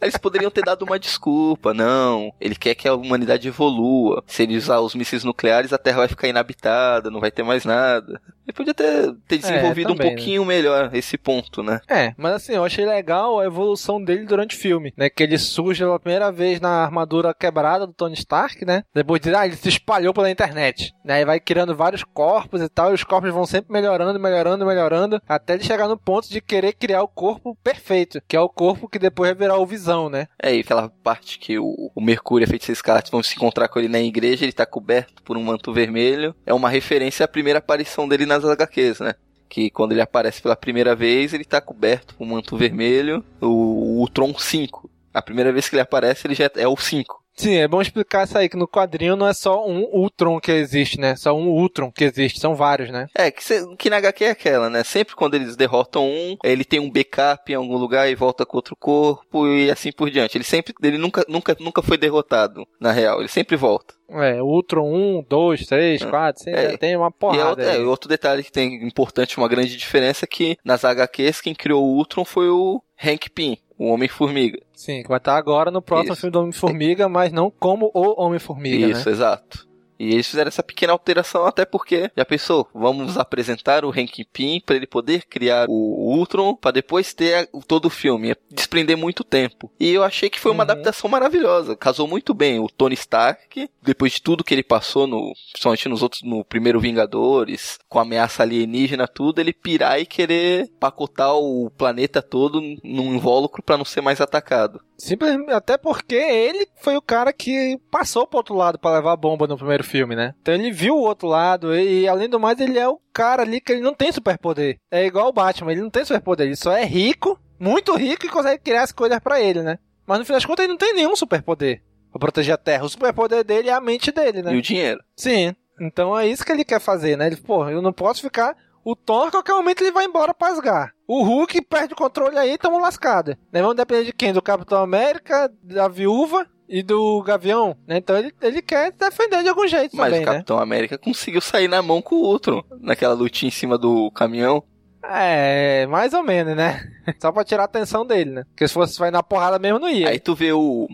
Aí Eles poderiam ter dado uma desculpa, não. Ele quer que a humanidade evolua. Se ele usar os mísseis nucleares, a Terra vai ficar inabitada, não vai ter mais nada. Ele podia ter, ter desenvolvido também, um pouquinho melhor esse ponto, né? É, mas assim, eu achei legal a evolução dele durante o filme, né? Que ele surge pela primeira vez na armadura quebrada do Tony Stark, né? Depois de, ah, ele se espalhou pela internet, né? E vai criando vários corpos e tal, e os corpos vão sempre melhorando, melhorando, melhorando, até ele chegar no ponto de querer criar o corpo perfeito, que é o corpo que depois vai virar o Visão, né? É, e aquela parte que o, o Mercúrio e a Feiticeira Escarlate vão se encontrar com ele na igreja, ele tá coberto por um manto vermelho. É uma referência à primeira aparição dele nas HQs, né? Que quando ele aparece pela primeira vez, ele tá coberto por um manto vermelho, o, o Tron 5. A primeira vez que ele aparece, ele já é o 5. Sim, é bom explicar isso aí, que no quadrinho não é só um Ultron que existe, né? Só um Ultron que existe, são vários, né? É, que, cê- que na HQ é aquela, né? Sempre quando eles derrotam um, ele tem um backup em algum lugar e volta com outro corpo e assim por diante. Ele sempre, ele nunca, nunca, nunca foi derrotado, na real. Ele sempre volta. É, Ultron 1, 2, 3, 4, 5, É. tem uma e é porrada. outro, é, aí. outro detalhe que tem importante, uma grande diferença é que nas HQs quem criou o Ultron foi o Hank Pym, o Homem-Formiga. Sim, que vai estar agora no próximo Isso. filme do Homem-Formiga, mas não como o Homem-Formiga, Isso, né? exato. E eles fizeram essa pequena alteração até porque, já pensou, vamos apresentar o Hank Pym para ele poder criar o Ultron para depois ter todo o filme, ia desprender muito tempo. E eu achei que foi uma Uhum. adaptação maravilhosa, casou muito bem o Tony Stark, depois de tudo que ele passou no, principalmente nos outros no primeiro Vingadores, com a ameaça alienígena tudo, ele pirar e querer pacotar o planeta todo num invólucro para não ser mais atacado. Simplesmente, até porque ele foi o cara que passou pro outro lado pra levar a bomba no primeiro filme, né? Então ele viu o outro lado e, além do mais, ele é o cara ali que ele não tem superpoder. É igual o Batman, ele não tem superpoder, ele só é rico, muito rico e consegue criar as coisas pra ele, né? Mas no fim das contas ele não tem nenhum superpoder pra proteger a Terra. O superpoder dele é a mente dele, né? E o dinheiro. Sim. Então é isso que ele quer fazer, né? Ele, pô, eu não posso ficar. O Thor, a qualquer momento, ele vai embora pra Asgard. O Hulk perde o controle aí e tamo lascado. Né? Vamos depender de quem? Do Capitão América, da Viúva e do Gavião, né? Então ele, ele quer defender de algum jeito Mas também, o Capitão América conseguiu sair na mão com o Ultron naquela lutinha em cima do caminhão. né? É, mais ou menos, né? Só pra tirar a atenção dele, né? Porque se fosse vai na porrada mesmo, não ia. Aí tu vê o,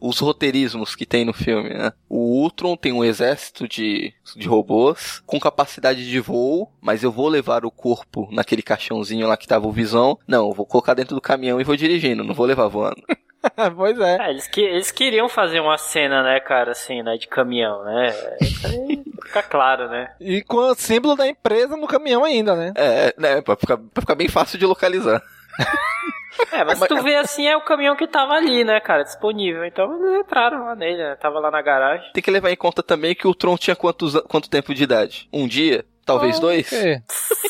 os roteirismos que tem no filme, né? O Ultron tem um exército de, de robôs com capacidade de voo, mas eu vou levar o corpo naquele caixãozinho lá que tava o Visão. Não, eu vou colocar dentro do caminhão e vou dirigindo, não vou levar voando. pois é. É, eles, que, eles queriam fazer uma cena, né, cara, assim, né, de caminhão, né? Fica claro, né? E com o símbolo da empresa no caminhão ainda, né? É, né, pra ficar, pra ficar bem fácil de localizar. É, mas se tu vê assim, é o caminhão que tava ali, né, cara, disponível. Então eles entraram lá nele, né? Tava lá na garagem. Tem que levar em conta também que o Tron tinha quantos, quanto tempo de idade? Um dia? Talvez Ah, dois? ok.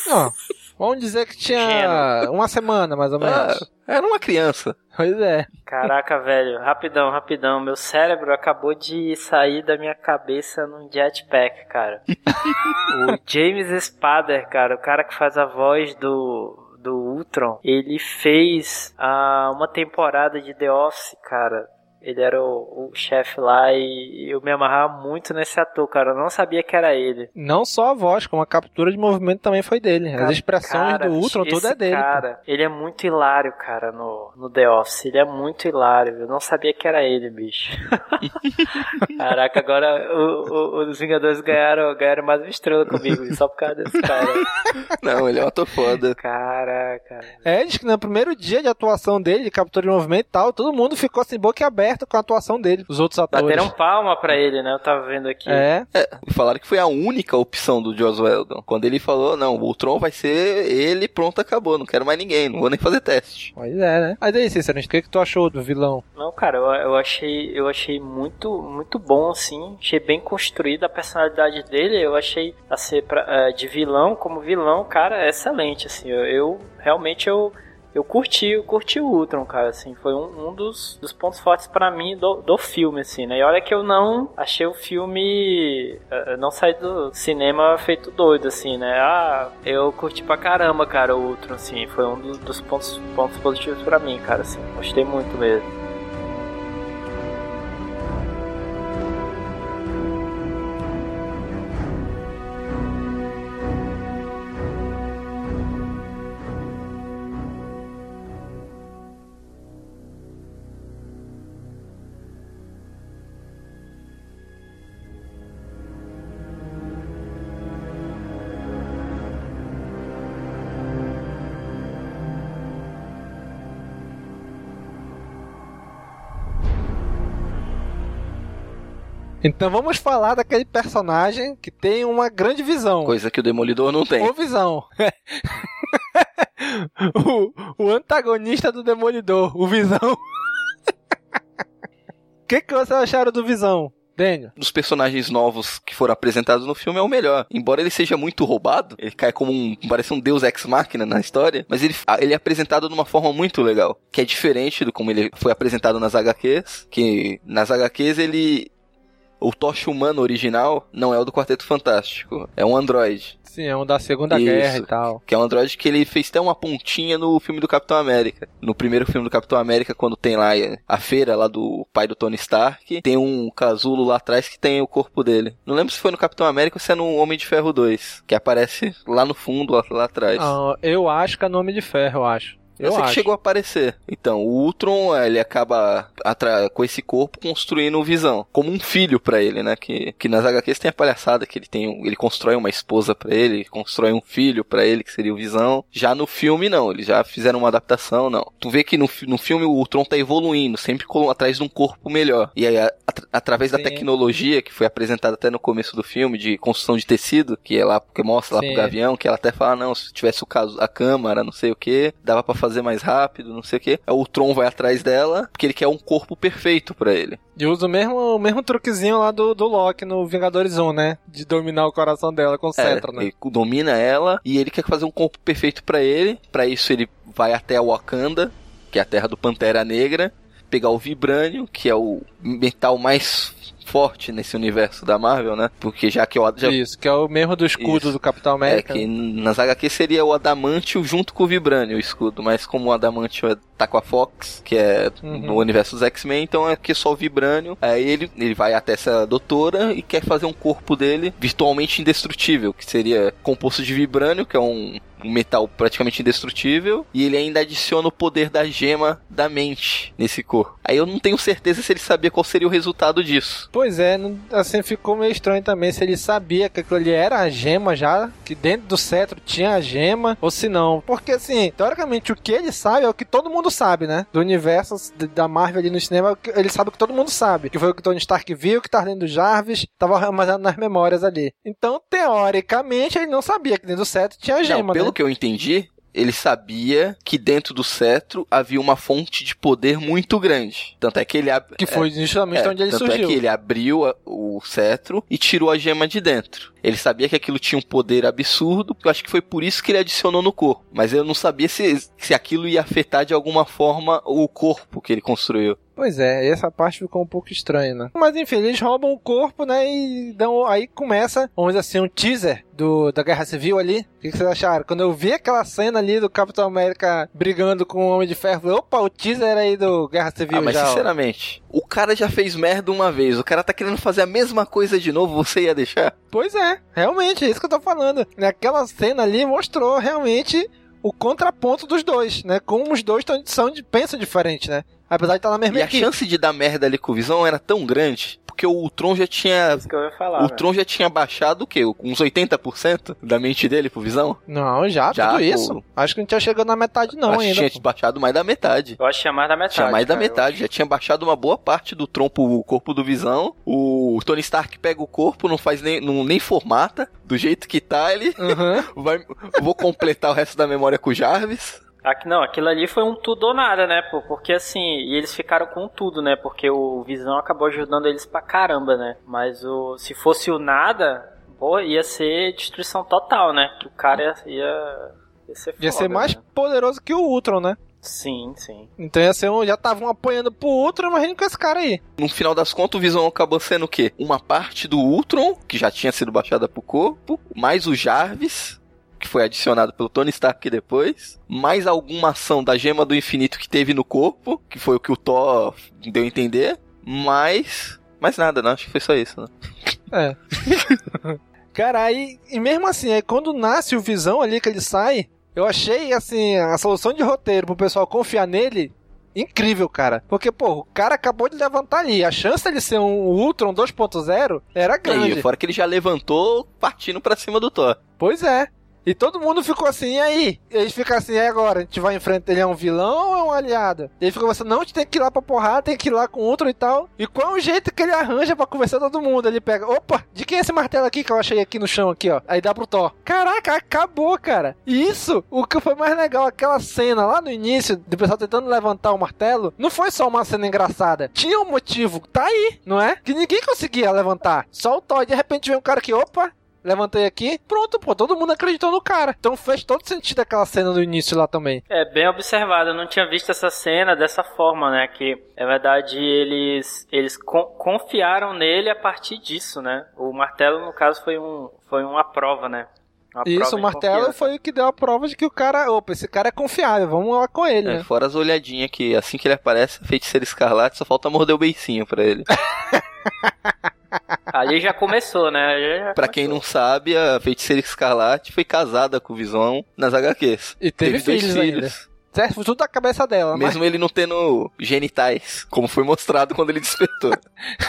Não, vamos dizer que tinha uma semana, mais ou menos. Ah, era uma criança. Pois é. Caraca, velho, rapidão, rapidão. Meu cérebro acabou de sair da minha cabeça num jetpack, cara. o James Spader, cara, o cara que faz a voz do do Ultron, ele fez ah, uma temporada de The Office, cara. Ele era o, o chefe lá e eu me amarrava muito nesse ator, cara. Eu não sabia que era ele. Não só a voz, como a captura de movimento também foi dele. As expressões cara, do Ultron, tudo é dele. pô. Cara, ele é muito hilário, cara, no, no The Office. Ele é muito hilário. Eu não sabia que era ele, bicho. Caraca, agora o- o- os Vingadores ganharam, ganharam mais uma estrela comigo, só por causa desse cara. Não, ele é um ator foda. Caraca. É, diz que no primeiro dia de atuação dele, de captura de movimento e tal, todo mundo ficou assim, boca aberta com a atuação dele, os outros atores. Bateram palma pra ele, né? Eu tava vendo aqui. É, É, e falaram que foi a única opção do Joss Whedon. Quando ele falou, não, o Tron vai ser ele, pronto, acabou, não quero mais ninguém, não vou nem fazer teste. pois é, né? Mas aí, Cícero, o que, que tu achou do vilão? Não, cara, eu, eu achei, eu achei muito, muito bom, assim. Achei bem construída a personalidade dele. Eu achei a ser pra- eh, de vilão como vilão, cara, é excelente, assim. Eu, eu- realmente eu, eu curti, eu curti o Ultron, cara, assim. Foi um, um dos, dos pontos fortes pra mim do, do filme, assim, né? E olha que eu não achei o filme, eh, não saí do cinema feito doido, assim, né? Ah, eu curti pra caramba, cara, o Ultron, assim. Foi um dos, dos pontos, pontos positivos pra mim, cara, assim. Gostei muito mesmo. Então vamos falar daquele personagem que tem uma grande visão. Coisa que o Demolidor não tem. Ou visão. o, o antagonista do Demolidor, o Visão. O que, que vocês acharam do Visão, Daniel? Dos personagens novos que foram apresentados no filme é o melhor. Embora ele seja muito roubado, ele cai como um. parece um deus ex-máquina na história, mas ele, ah, ele é apresentado de uma forma muito legal. Que é diferente do como ele foi apresentado nas HQs. Que nas HQs ele. O Tocha Humano original não é o do Quarteto Fantástico, é um androide. Sim, é um da Segunda Isso. Guerra e tal. Que é um androide que ele fez até uma pontinha no filme do Capitão América. No primeiro filme do Capitão América, quando tem lá a feira lá do pai do Tony Stark, tem um casulo lá atrás que tem o corpo dele. Não lembro se foi no Capitão América ou se é no Homem de Ferro 2, que aparece lá no fundo, lá, lá atrás. Ah, eu acho que é nome de ferro, eu acho. Eu, sei acho. que chegou a aparecer. Então, o Ultron, ele acaba com esse corpo construindo o Visão, como um filho pra ele, né? Que, que nas HQs tem a palhaçada que ele tem, ele constrói uma esposa pra ele, constrói um filho pra ele que seria o Visão. Já no filme não, eles já fizeram uma adaptação, não. Tu vê que no, no filme o Ultron tá evoluindo, sempre com- atrás de um corpo melhor. E aí a- atra- através da Sim. tecnologia que foi apresentada até no começo do filme de construção de tecido, que é lá que mostra lá Sim. pro Gavião, que ela até fala, não, se tivesse o caso a câmara, não sei o que, dava pra fazer mais rápido, não sei o que. O Tron vai atrás dela, porque ele quer um corpo perfeito pra ele. E usa o mesmo, o mesmo truquezinho lá do, do Loki no Vingadores 1, né? De dominar o coração dela com o cetro, É, né? Ele domina ela e ele quer fazer um corpo perfeito pra ele. Pra isso ele vai até a Wakanda, que é a terra do Pantera Negra, pegar o Vibranium, que é o metal mais forte nesse universo da Marvel, né? Porque já que o já, Isso, que é o mesmo do escudo Isso. do Capitão é América. que nas HQ seria o Adamantio junto com o Vibranium, o escudo, mas como o Adamantio é- tá com a Fox, que é Uhum. no universo dos X-Men, então é que só o Vibranium. Aí ele, ele vai até essa doutora e quer fazer um corpo dele virtualmente indestrutível, que seria composto de Vibranium, que é um um metal praticamente indestrutível, e ele ainda adiciona o poder da gema da mente nesse corpo. Aí eu não tenho certeza se ele sabia qual seria o resultado disso. Pois é, assim ficou meio estranho também se ele sabia que aquilo ali era a gema já, que dentro do cetro tinha a gema, ou se não. Porque assim, teoricamente o que ele sabe é o que todo mundo sabe, né? Do universo da Marvel ali no cinema, ele sabe o que todo mundo sabe. Que foi o que Tony Stark viu, que tá dentro do Jarvis, tava armazenado nas memórias ali. Então, teoricamente, ele não sabia que dentro do cetro tinha a gema, não, pelo né? que eu entendi, ele sabia que dentro do cetro havia uma fonte de poder muito grande. Tanto é que ele ab- Que foi justamente É, onde ele tanto surgiu. é que ele abriu a- o cetro e tirou a gema de dentro. Ele sabia que aquilo tinha um poder absurdo, eu acho que foi por isso que ele adicionou no corpo. Mas eu não sabia se, se aquilo ia afetar de alguma forma o corpo que ele construiu. Pois é, essa parte ficou um pouco estranha, né? Mas enfim, eles roubam o corpo, né? E dão. Aí começa, vamos dizer assim, um teaser do, da Guerra Civil ali. O que, que vocês acharam? Quando eu vi aquela cena ali do Capitão América brigando com o Homem de Ferro, eu falei, opa, o teaser aí do Guerra Civil ah, mas já. ó. sinceramente, o cara já fez merda uma vez, o cara tá querendo fazer a mesma coisa de novo, você ia deixar? Pois é, realmente, é isso que eu tô falando. Naquela cena ali mostrou realmente o contraponto dos dois, né? Como os dois tão, são de, pensam diferente, né? Apesar de estar na mesma E a equipe. chance de dar merda ali com o Visão era tão grande, porque o Ultron já tinha Isso que eu ia falar. O né? Tron já tinha baixado o quê? Uns 80% da mente dele pro Visão? Não, já, Já, tudo pô. isso. Acho que não tinha chegado na metade não Acho que ainda. tinha baixado mais da metade. Eu acho que tinha mais da metade. Tinha mais da cara. metade, já tinha baixado uma boa parte do Tron pro corpo do Visão. O Tony Stark pega o corpo, não faz nem, não, nem formata. Do jeito que tá, ele Aham. vai. Vou completar o resto da memória com o Jarvis. Aqui, não, aquilo ali foi um tudo ou nada, né? pô? Porque assim, e eles ficaram com tudo, né? Porque o Visão acabou ajudando eles pra caramba, né? Mas o se fosse o nada, pô, ia ser destruição total, né? Que o cara ia, ia, ia ser Ia ser foda, mais né? poderoso que o Ultron, né? Sim, sim. Então ia ser um, já estavam apoiando pro Ultron, imagina com esse cara aí. No final das contas, o Visão acabou sendo o quê? Uma parte do Ultron, que já tinha sido baixada pro corpo, mais o Jarvis, que foi adicionado pelo Tony Stark depois, mais alguma ação da Gema do Infinito que teve no corpo, que foi o que o Thor deu a entender, mais... Mais nada, não, acho que foi só isso, né? É. cara, aí, e mesmo assim, aí quando nasce o Visão ali que ele sai, eu achei, assim, a solução de roteiro pro pessoal confiar nele incrível, cara. Porque, pô, o cara acabou de levantar ali. A chance dele ser um Ultron 2.0 era grande. E fora que ele já levantou partindo pra cima do Thor. Pois é. E todo mundo ficou assim, e aí? Eles ficam assim, e agora? A gente vai enfrentar ele é um vilão ou é um aliado? E ele ficou assim, não, a gente tem que ir lá pra porrada, tem que ir lá com outro e tal. E qual é o jeito que ele arranja pra conversar todo mundo? Ele pega, opa, de quem é esse martelo aqui que eu achei aqui no chão aqui, ó? Aí dá pro Thor. Caraca, acabou, cara. E isso, o que foi mais legal, aquela cena lá no início, do pessoal tentando levantar o martelo, não foi só uma cena engraçada. Tinha um motivo, tá aí, não é? Que ninguém conseguia levantar. Só o Thor, de repente vem um cara que, opa, Levantei aqui, pronto, pô, todo mundo acreditou no cara. Então fez todo sentido aquela cena do início lá também. É bem observado, eu não tinha visto essa cena dessa forma, né? Que na verdade eles eles con- confiaram nele a partir disso, né? O martelo no caso foi um foi uma prova, né? Uma Isso, prova o martelo confiança. foi o que deu a prova de que o cara, opa, esse cara é confiável, vamos lá com ele, É, né? fora as olhadinhas que assim que ele aparece, a feiticeira escarlate, só falta morder o beicinho pra ele. Ali já começou, né? Ali já Pra quem não sabe, a feiticeira escarlate foi casada com o Visão nas HQs. E teve, dois filhos, ainda. Certo? Tudo da cabeça dela, mas Mesmo ele não tendo genitais, como foi mostrado quando ele despertou.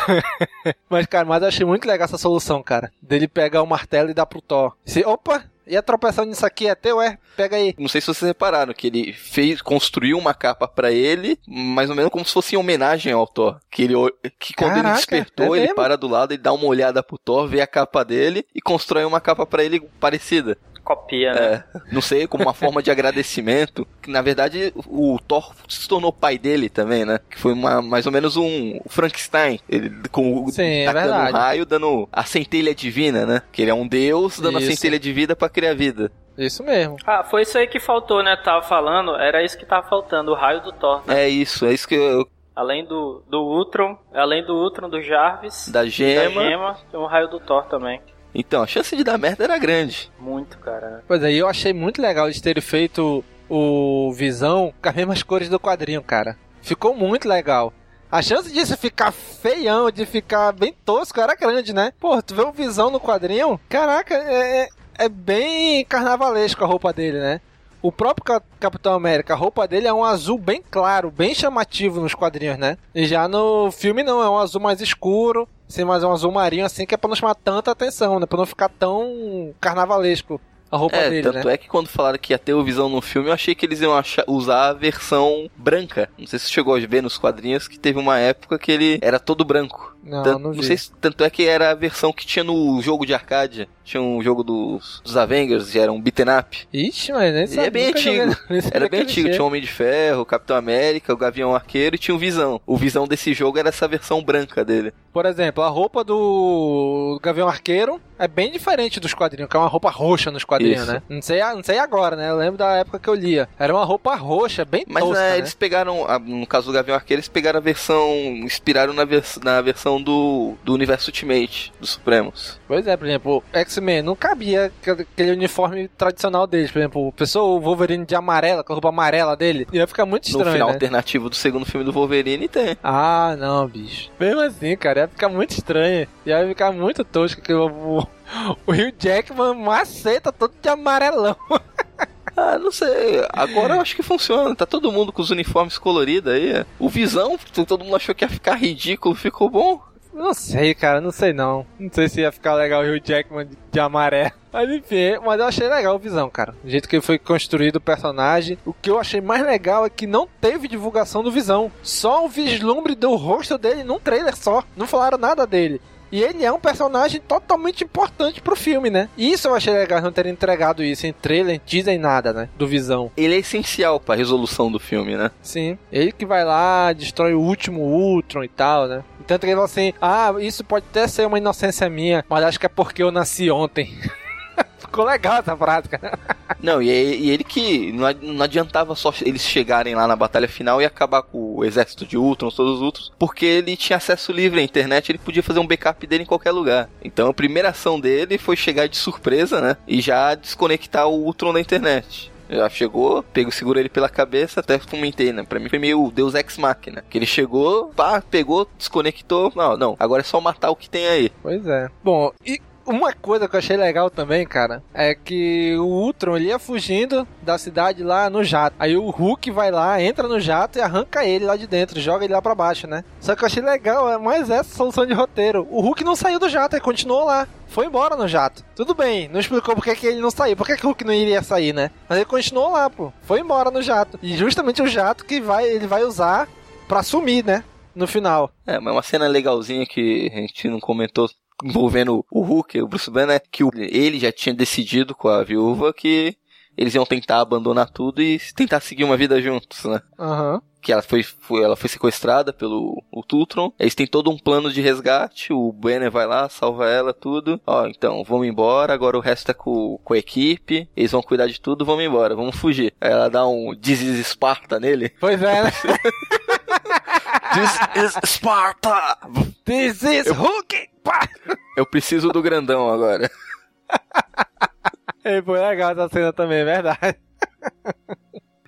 Mas, cara, mas eu achei muito legal essa solução, cara. Dele pegar o martelo e dar pro Thor. Se, opa, e a tropeção nisso aqui é teu, é? Pega aí. Não sei se vocês repararam que ele fez, construiu uma capa pra ele, mais ou menos como se fosse em homenagem ao Thor. Que ele, que quando ele Caraca, despertou, é ele para do lado e dá uma olhada pro Thor, vê a capa dele e constrói uma capa pra ele parecida. Copia, né? É, não sei, como uma forma de agradecimento. Que na verdade o Thor se tornou pai dele também, né? Que foi uma, mais ou menos um Frankenstein. Ele com o- Sim, é tacando verdade. um raio, dando a centelha divina, né? Que ele é um deus dando Isso. a centelha de vida pra criar vida. Isso mesmo. Ah, foi isso aí que faltou, né? Tava falando, era isso que tava faltando, o raio do Thor. né? É isso, é isso que eu. Além do, do Ultron, além do Ultron, do Jarvis, Da da gema. Gema, tem o raio do Thor também. Então, a chance de dar merda era grande. Muito, cara. Pois aí, eu achei muito legal eles terem feito o Visão com as mesmas cores do quadrinho, cara. Ficou muito legal. A chance disso ficar feião, de ficar bem tosco, era grande, né? Pô, tu vê o Visão no quadrinho? Caraca, é, é- é bem carnavalesco a roupa dele, né? O próprio Ca- Capitão América, a roupa dele é um azul bem claro, bem chamativo nos quadrinhos, né? E já no filme não, é um azul mais escuro, assim, mas é um azul marinho assim, que é pra não chamar tanta atenção, né? Pra não ficar tão carnavalesco a roupa É, dele, tanto né? é que quando falaram que ia ter o Visão no filme, eu achei que eles iam achar- usar a versão branca. Não sei se você chegou a ver nos quadrinhos que teve uma época que ele era todo branco. Não, Tan- não vi. sei se, tanto é que era a versão que tinha no jogo de arcade. Tinha um jogo dos, dos Avengers, que era um beaten up. Ixi, mas nem E sabia. é bem antigo. não. Era bem antigo, tinha. tinha o Homem de Ferro, o Capitão América, o Gavião Arqueiro e tinha o Visão. O Visão desse jogo era essa versão branca dele. Por exemplo, a roupa do Gavião Arqueiro é bem diferente dos quadrinhos, que é uma roupa roxa nos quadrinhos, Isso. né? Não sei, não sei agora, né? Eu lembro da época que eu lia. Era uma roupa roxa, bem Mas tosca, né, né? eles pegaram, no caso do Gavião Arqueiro, eles pegaram a versão, inspiraram na, vers na versão do, do universo Ultimate, dos Supremos. Pois é, por exemplo, X-Men não cabia aquele- uniforme tradicional deles. Por exemplo, o pessoal, o Wolverine de amarela, com a roupa amarela dele, ia ficar muito No estranho, final né? alternativo do segundo filme do Wolverine tem. Ah, não, bicho. Mesmo assim, cara, ia ficar muito estranho. Ia ficar muito tosco que o, o, o Hugh Jackman maceta todo de amarelão. Ah, não sei. Agora eu acho que funciona. Tá todo mundo com os uniformes coloridos aí. O Visão, todo mundo achou que ia ficar ridículo, ficou bom. Não sei, cara, não sei não. Não sei se ia ficar legal o Hugh Jackman de, de amarelo. Mas enfim, mas eu achei legal o Visão, cara. O jeito que foi construído o personagem. O que eu achei mais legal é que não teve divulgação do Visão. Só um vislumbre do rosto dele num trailer só. Não falaram nada dele. E ele é um personagem totalmente importante pro filme, né? E Isso eu achei legal não terem entregado isso em trailer, em teaser, em nada, né? Do Visão. Ele é essencial pra resolução do filme, né? Sim. Ele que vai lá, destrói o último Ultron e tal, né? Tanto que ele fala assim: ah, isso pode até ser uma inocência minha, mas acho que é porque eu nasci ontem. Ficou legal essa cara. Não, e, e ele que não, ad- não adiantava só eles chegarem lá na batalha final e acabar com o exército de Ultron, todos os outros, porque ele tinha acesso livre à internet, ele podia fazer um backup dele em qualquer lugar. Então a primeira ação dele foi chegar de surpresa, né? E já desconectar o Ultron da internet. Já chegou, pegou, segurou ele pela cabeça, até comentei, né? Pra mim foi meio Deus Ex Machina. Que ele chegou, pá, pegou, desconectou. Não, não, agora é só matar o que tem aí. Pois é. Bom, e uma coisa que eu achei legal também, cara, é que o Ultron ele ia fugindo da cidade lá no jato. Aí o Hulk vai lá, entra no jato e arranca ele lá de dentro, joga ele lá pra baixo, né? Só que eu achei legal, é mais essa solução de roteiro. O Hulk não saiu do jato, ele continuou lá. Foi embora no jato. Tudo bem, não explicou por que ele não saiu. Por que, o Hulk não iria sair, né? Mas ele continuou lá, pô. Foi embora no jato. E justamente o jato que vai, ele vai usar pra sumir, né? No final. É, mas uma cena legalzinha que a gente não comentou envolvendo o Hulk, o Bruce Banner, é que ele já tinha decidido com a viúva que eles iam tentar abandonar tudo e tentar seguir uma vida juntos, né? Aham. Que ela foi, foi- ela foi sequestrada pelo o Tultron. Eles têm todo um plano de resgate. O Banner vai lá, salva ela, tudo. Ó, então, vamos embora. Agora o resto é com, com a equipe. Eles vão cuidar de tudo, vamos embora, vamos fugir. Aí ela dá um This is Sparta nele. Pois é, né? This is Sparta! This is Hulk! Pá! Eu preciso do grandão agora. É, foi legal essa cena também, é verdade.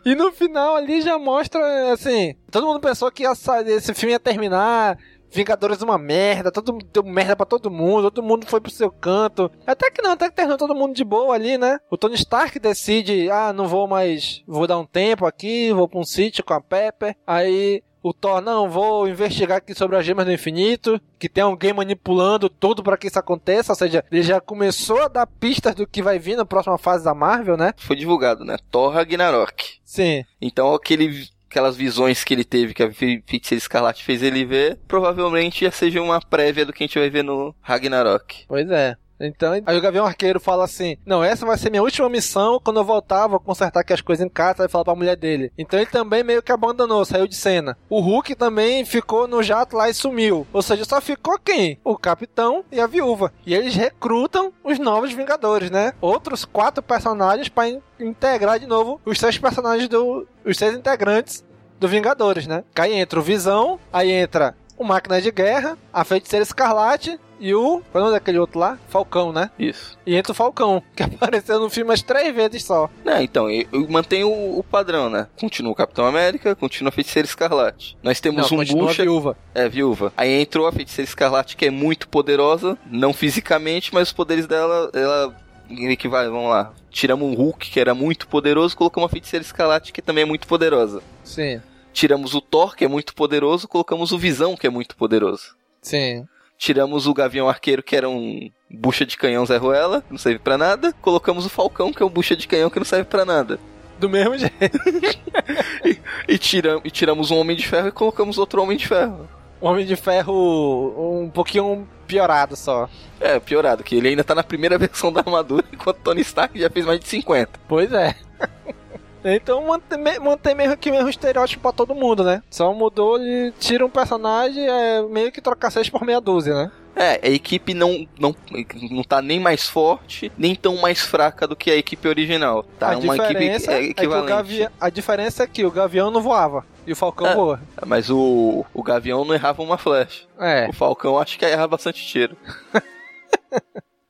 e no final ali já mostra, assim, todo mundo pensou que sair, esse filme ia terminar, Vingadores uma merda, todo mundo deu merda pra todo mundo, todo mundo foi pro seu canto. Até que não, até que terminou todo mundo de boa ali, né? O Tony Stark decide, ah, não vou mais, vou dar um tempo aqui, vou pra um sítio com a Pepper. Aí o Thor, não, vou investigar aqui sobre as gemas do infinito, que tem alguém manipulando tudo pra que isso aconteça, ou seja, ele já começou a dar pistas do que vai vir na próxima fase da Marvel, né? Foi divulgado, né? Thor Ragnarok. Sim. Então aquele, aquelas visões que ele teve, que a Fe- Feiticeira Escarlate fez ele ver, provavelmente já seja uma prévia do que a gente vai ver no Ragnarok. Pois é. Então, aí o Gavião Arqueiro fala assim: Não, essa vai ser minha última missão. Quando eu voltar, vou consertar aqui as coisas em casa. Vai falar pra mulher dele. Então ele também meio que abandonou, saiu de cena. O Hulk também ficou no jato lá e sumiu. Ou seja, só ficou quem? O Capitão e a Viúva. E eles recrutam os novos Vingadores, né? Outros quatro personagens pra in- integrar de novo os seis personagens do. Os seis integrantes do Vingadores, né? Aí entra o Visão, aí entra o Máquina de Guerra, a Feiticeira Escarlate e o. Qual é o nome daquele outro lá? Falcão, né? Isso. E entra o Falcão, que apareceu no filme umas três vezes só. Né, então, eu, eu mantenho o, o padrão, né? Continua o Capitão América, continua a Feiticeira Escarlate. Nós temos Não, um bucha, viúva. é, viúva. Aí entrou a Feiticeira Escarlate, que é muito poderosa, não fisicamente, mas os poderes dela, ela que vai, vamos lá. Tiramos um Hulk, que era muito poderoso, colocamos uma feiticeira escalate, que também é muito poderosa. Sim, Tiramos o Thor, que é muito poderoso, colocamos o Visão, que é muito poderoso. sim. Tiramos o Gavião Arqueiro, que era um bucha de canhão Zé Ruela, não serve pra nada. Colocamos o Falcão, que é um bucha de canhão que não serve pra nada. Do mesmo jeito. E, tiram, e tiramos um Homem de Ferro e colocamos outro Homem de Ferro. O Homem de Ferro um pouquinho piorado só. É, piorado, que ele ainda tá na primeira versão da armadura, enquanto Tony Stark já fez mais de 50. Pois é. Então mantém, me- mantém mesmo que mesmo estereótipo pra todo mundo, né? Só mudou, ele tira um personagem, é meio que trocar seis por meia dúzia, né? É, a equipe não, não, não tá nem mais forte, nem tão mais fraca do que a equipe original. Tá a uma equipe é é, que o equivalente. Gavião, a diferença é que o Gavião não voava e o Falcão É. voa. Mas o, o Gavião não errava uma flecha. É. O Falcão acho que errava bastante tiro.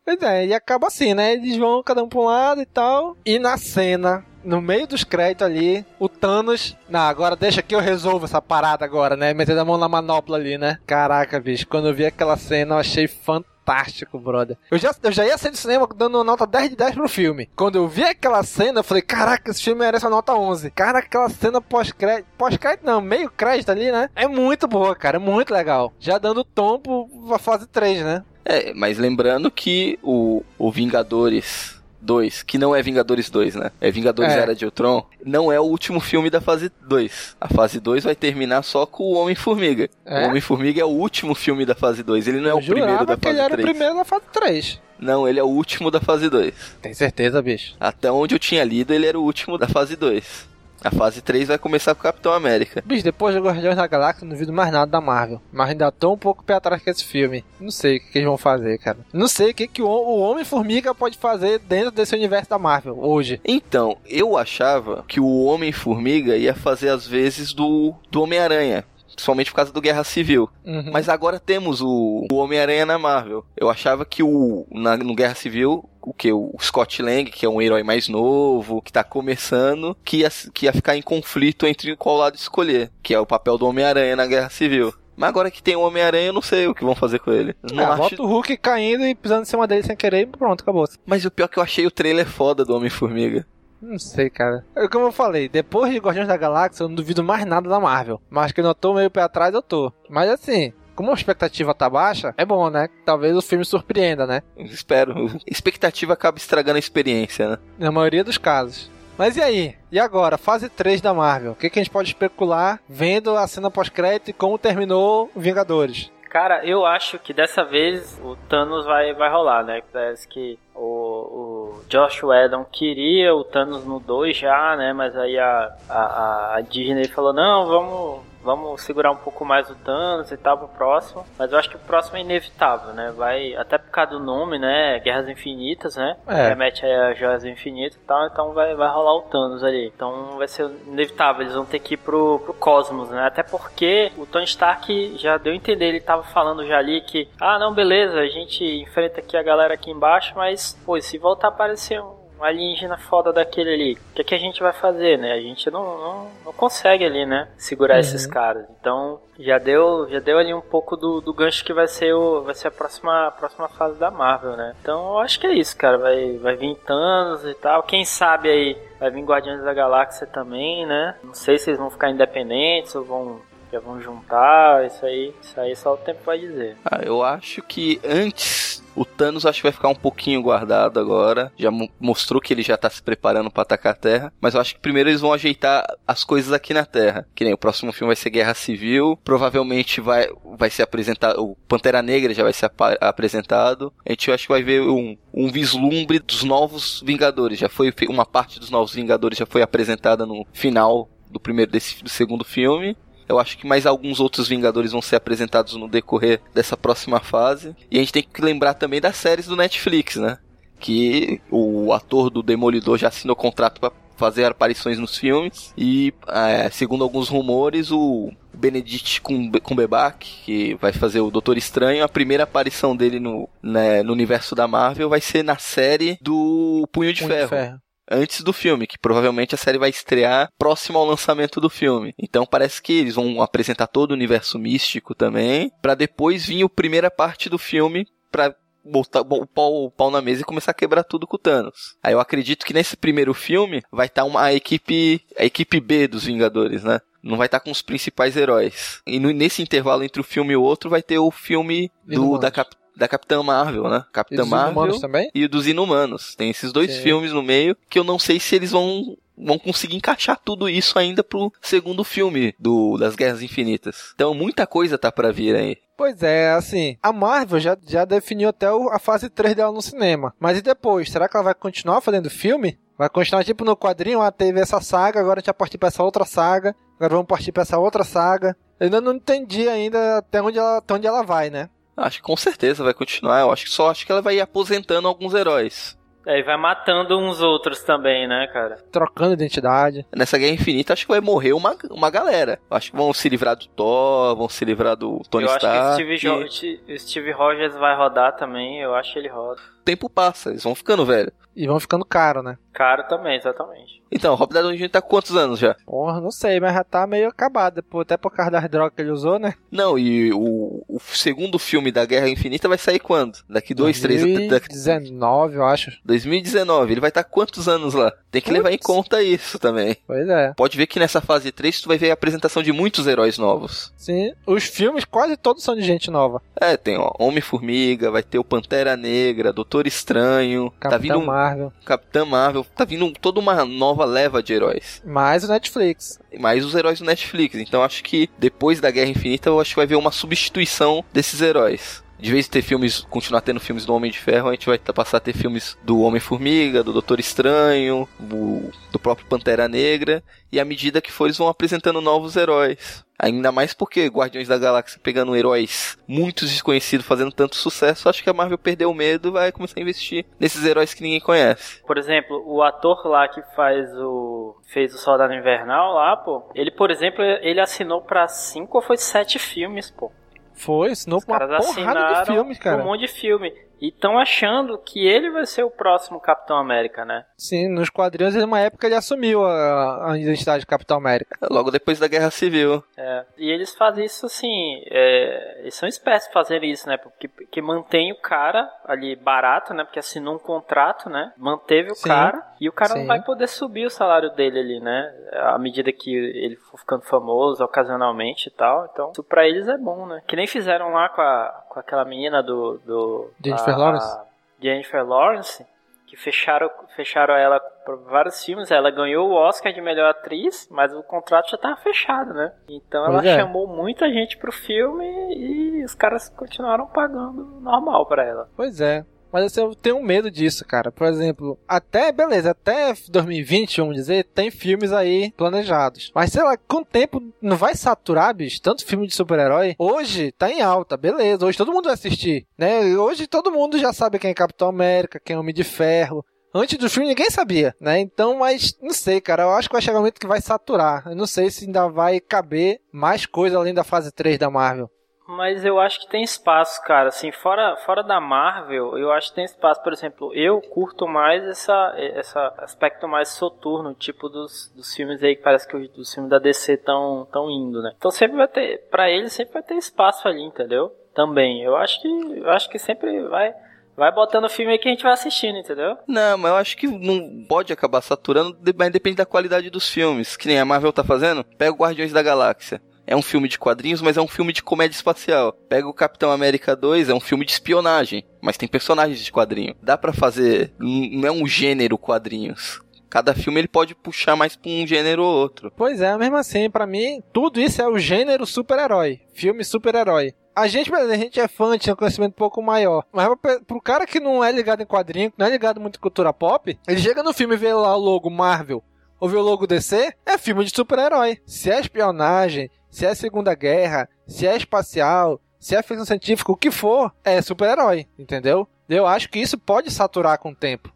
Pois é, e acaba assim, né? Eles vão cada um pra um lado e tal. E na cena, no meio dos créditos ali, o Thanos. Não, agora deixa que eu resolvo essa parada agora, né? Metendo a mão na manopla ali, né? Caraca, bicho, quando eu vi aquela cena, eu achei fantástico, brother. Eu já, eu já ia sair do cinema dando nota 10 de 10 pro filme. Quando eu vi aquela cena, eu falei, caraca, esse filme merece uma nota 11. Cara, aquela cena pós-crédito. Pós-crédito não, meio crédito ali, né? É muito boa, cara, é muito legal. Já dando tom pra fase 3, né? É, mas lembrando que o, o Vingadores 2, que não é Vingadores 2, né? É Vingadores É. Era de Ultron, não é o último filme da fase 2. A fase 2 vai terminar só com o Homem-Formiga. É? O Homem-Formiga é o último filme da fase 2, ele não é o Eu primeiro da que ele fase era 3. o primeiro da fase 3. Não, ele é o último da fase 2. Tem certeza, bicho? Até onde eu tinha lido, ele era o último da fase 2. A fase 3 vai começar com o Capitão América. Bicho, depois de Guardiões da Galáxia, não vi mais nada da Marvel. Mas ainda tô um pouco pé atrás com esse filme. Não sei o que, que eles vão fazer, cara. Não sei o que, que o, o Homem-Formiga pode fazer dentro desse universo da Marvel hoje. Então, eu achava que o Homem-Formiga ia fazer as vezes do, do Homem-Aranha. Principalmente por causa do Guerra Civil. Uhum. Mas agora temos o, o Homem-Aranha na Marvel. Eu achava que o na, no Guerra Civil, o que? O Scott Lang, que é um herói mais novo, que tá começando, que ia, que ia ficar em conflito entre qual lado escolher. Que é o papel do Homem-Aranha na Guerra Civil. Mas agora que tem o Homem-Aranha, eu não sei o que vão fazer com ele. Não Ah, acho... bota o Hulk caindo e pisando em cima dele sem querer e pronto, acabou. Mas o pior é que eu achei o trailer foda do Homem-Formiga. Não sei, cara. É como eu falei, depois de Guardiões da Galáxia, eu não duvido mais nada da Marvel. Mas que eu não tô meio pé atrás, eu tô. Mas assim, como a expectativa tá baixa, é bom, né? Talvez o filme surpreenda, né? Eu Espero. Expectativa acaba estragando a experiência, né? Na maioria dos casos. Mas e aí? E agora? Fase 3 da Marvel. O que, que a gente pode especular vendo a cena pós-crédito e como terminou Vingadores? Cara, eu acho que dessa vez o Thanos vai, vai rolar, né? Parece que o, o Josh Whedon queria o Thanos no 2 já, né? Mas aí a, a, a Disney falou, não, vamos, vamos segurar um pouco mais o Thanos e tal pro próximo. Mas eu acho que o próximo é inevitável, né? Vai, até por causa do nome, né? Guerras Infinitas, né? É. Remete aí a Joias Infinitas e tal, então vai, vai rolar o Thanos ali. Então vai ser inevitável, eles vão ter que ir pro, pro Cosmos, né? Até porque o Tony Stark já deu a entender, ele tava falando já ali que, ah, não, beleza, a gente enfrenta aqui a galera aqui embaixo, mas, pô, se voltar a aparecer um alienígena foda daquele ali, o que, que a gente vai fazer, né? A gente não, não, não consegue ali, né? Segurar esses caras. Então, já deu, já deu ali um pouco do, do gancho que vai ser, o, vai ser a próxima, a próxima fase da Marvel, né? Então, eu acho que é isso, cara. Vai, vai vir Thanos e tal. Quem sabe aí vai vir Guardiões da Galáxia também, né? Não sei se eles vão ficar independentes ou vão já vão juntar, isso aí, isso aí só o tempo vai dizer. Ah, eu acho que antes o Thanos acho que vai ficar um pouquinho guardado agora. Já mo- mostrou que ele já tá se preparando pra atacar a Terra. Mas eu acho que primeiro eles vão ajeitar as coisas aqui na Terra. Que nem o próximo filme vai ser Guerra Civil. Provavelmente vai, vai ser apresentado. O Pantera Negra já vai ser apa- apresentado. A gente acho que vai ver um, um vislumbre dos novos Vingadores. Já foi uma parte dos novos Vingadores já foi apresentada no final do primeiro desse do segundo filme. Eu acho que mais alguns outros Vingadores vão ser apresentados no decorrer dessa próxima fase. E a gente tem que lembrar também das séries do Netflix, né? Que o ator do Demolidor já assinou contrato para fazer aparições nos filmes. E, é, segundo alguns rumores, o Benedict Cumbe- Cumberbatch, que vai fazer o Doutor Estranho, a primeira aparição dele no, né, no universo da Marvel vai ser na série do Punho de Punho de Ferro Ferro. Antes do filme, que provavelmente a série vai estrear próximo ao lançamento do filme. Então parece que eles vão apresentar todo o universo místico também, pra depois vir a primeira parte do filme pra botar o pau, o pau na mesa e começar a quebrar tudo com o Thanos. Aí eu acredito que nesse primeiro filme vai estar uma a equipe, a equipe B dos Vingadores, né? Não vai estar com os principais heróis. E no- nesse intervalo entre o filme e o outro vai ter o filme do, da, Cap- da Capitã Marvel, né? E Capitã dos Marvel também? e o dos Inumanos. Tem esses dois Sim. filmes no meio que eu não sei se eles vão vão conseguir encaixar tudo isso ainda pro segundo filme do das Guerras Infinitas. Então muita coisa tá pra vir aí. Pois é, assim, a Marvel já, já definiu até o- a fase 3 dela no cinema. Mas e depois? Será que ela vai continuar fazendo filme? Vai continuar tipo no quadrinho, ah, teve essa saga, agora a gente vai partir pra essa outra saga, agora vamos partir pra essa outra saga. Eu ainda não entendi ainda até onde ela, até onde ela vai, né? Acho que com certeza vai continuar. Eu acho que só acho que ela vai ir aposentando alguns heróis. Aí vai matando uns outros também, né, cara? Trocando identidade. Nessa Guerra Infinita acho que vai morrer uma, uma galera. Acho que vão se livrar do Thor, vão se livrar do Tony eu acho que o Stark. Steve, o Steve Rogers vai rodar também, eu acho que ele roda. O tempo passa, eles vão ficando velho. E vão ficando caro, né? Caro também, exatamente. Então, Robert Downey Jr. tá com quantos anos já? Porra, não sei, mas já tá meio acabado. Até por causa das drogas que ele usou, né? Não, e o, o segundo filme da Guerra Infinita vai sair quando? Daqui dois, três... Daqui 2019, eu acho. 2019. Ele vai estar quantos anos lá? Tem que levar em Putz. conta isso também. Pois é. Pode ver que nessa fase 3 tu vai ver a apresentação de muitos heróis novos. Sim, os filmes quase todos são de gente nova. É, tem ó, Homem-Formiga, vai ter o Pantera Negra, Doutor Estranho, tá Capitão vindo um Marvel. Capitã Marvel, tá vindo toda uma nova leva de heróis. Mais o Netflix. Mais os heróis do Netflix. Então acho que depois da Guerra Infinita, eu acho que vai ver uma substituição desses heróis. De vez em ter filmes, continuar tendo filmes do Homem de Ferro, a gente vai passar a ter filmes do Homem-Formiga, do Doutor Estranho, do, do próprio Pantera Negra. E à medida que for, eles vão apresentando novos heróis. Ainda mais porque Guardiões da Galáxia pegando heróis muito desconhecidos, fazendo tanto sucesso, acho que a Marvel perdeu o medo e vai começar a investir nesses heróis que ninguém conhece. Por exemplo, o ator lá que faz o. fez o Soldado Invernal lá, pô. Ele, por exemplo, ele assinou pra cinco ou foi sete filmes, pô. Foi, assinou Os uma porrada de filmes, cara. um monte de filme. E estão achando que ele vai ser o próximo Capitão América, né? Sim, nos quadrinhos, em uma época ele assumiu a, a identidade de Capitão América. Logo depois da Guerra Civil. É, e eles fazem isso assim, é, eles são espertos em fazer isso, né? Porque, porque mantém o cara ali barato, né? Porque assinou um contrato, né? Manteve o Sim. cara e o cara Sim. não vai poder subir o salário dele ali, né? À medida que ele for ficando famoso ocasionalmente e tal. Então, isso pra eles é bom, né? Que nem fizeram lá com, a, com aquela menina do. do Jennifer a- Lawrence? a Jennifer Lawrence. Que fecharam, fecharam ela por vários filmes. Ela ganhou o Oscar de melhor atriz, mas o contrato já tava fechado, né? Então ela é. chamou muita gente pro filme e os caras continuaram pagando normal pra ela. Pois é. Mas assim, eu tenho medo disso, cara. Por exemplo, até, beleza, até 2020, vamos dizer, tem filmes aí planejados. Mas sei lá, com o tempo não vai saturar, bicho, tanto filme de super-herói. Hoje tá em alta, beleza. Hoje todo mundo vai assistir, né? Hoje todo mundo já sabe quem é Capitão América, quem é Homem de Ferro. Antes do filme ninguém sabia, né? Então, mas não sei, cara. Eu acho que vai chegar um momento que vai saturar. Eu não sei se ainda vai caber mais coisa além da fase 3 da Marvel. Mas eu acho que tem espaço, cara. Assim, fora, fora da Marvel, eu acho que tem espaço. Por exemplo, eu curto mais essa, essa aspecto mais soturno, tipo dos, dos filmes aí que parece que os, filmes da DC estão tão indo, né? Então sempre vai ter, pra eles sempre vai ter espaço ali, entendeu? Também. Eu acho que, eu acho que sempre vai, vai botando filme aí que a gente vai assistindo, entendeu? Não, mas eu acho que não pode acabar saturando, mas depende da qualidade dos filmes. Que nem a Marvel tá fazendo. Pega o Guardiões da Galáxia. É um filme de quadrinhos, mas é um filme de comédia espacial. Pega o Capitão América 2, é um filme de espionagem, mas tem personagens de quadrinho. Dá pra fazer, não é um gênero quadrinhos. Cada filme ele pode puxar mais pra um gênero ou outro. Pois é, mesmo assim, pra mim, tudo isso é o gênero super-herói. Filme super-herói. A gente, beleza, a gente é fã, tinha um conhecimento um pouco maior. Mas pro cara que não é ligado em quadrinho, que não é ligado muito em cultura pop, ele chega no filme e vê lá o logo Marvel ou vê o logo DC, é filme de super-herói. Se é espionagem, se é Segunda Guerra, se é espacial, se é ficção científica, o que for, é super-herói, entendeu? Eu acho que isso pode saturar com o tempo.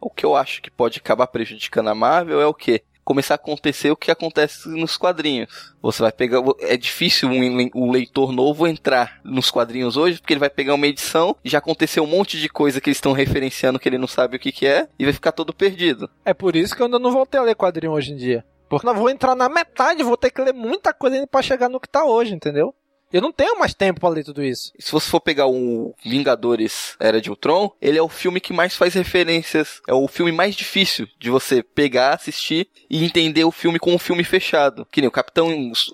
O que eu acho que pode acabar prejudicando a Marvel é o quê? Começar a acontecer o que acontece nos quadrinhos. Você vai pegar. É difícil um o leitor novo entrar nos quadrinhos hoje, porque ele vai pegar uma edição e já aconteceu um monte de coisa que eles estão referenciando que ele não sabe o que, que é, e vai ficar todo perdido. É por isso que eu ainda não voltei a ler quadrinho hoje em dia. Porque eu vou entrar na metade, vou ter que ler muita coisa ainda pra chegar no que tá hoje, entendeu? Eu não tenho mais tempo pra ler tudo isso. Se você for pegar o Vingadores Era de Ultron, ele é o filme que mais faz referências. É o filme mais difícil de você pegar, assistir e entender o filme com um filme fechado. Que nem o Capitão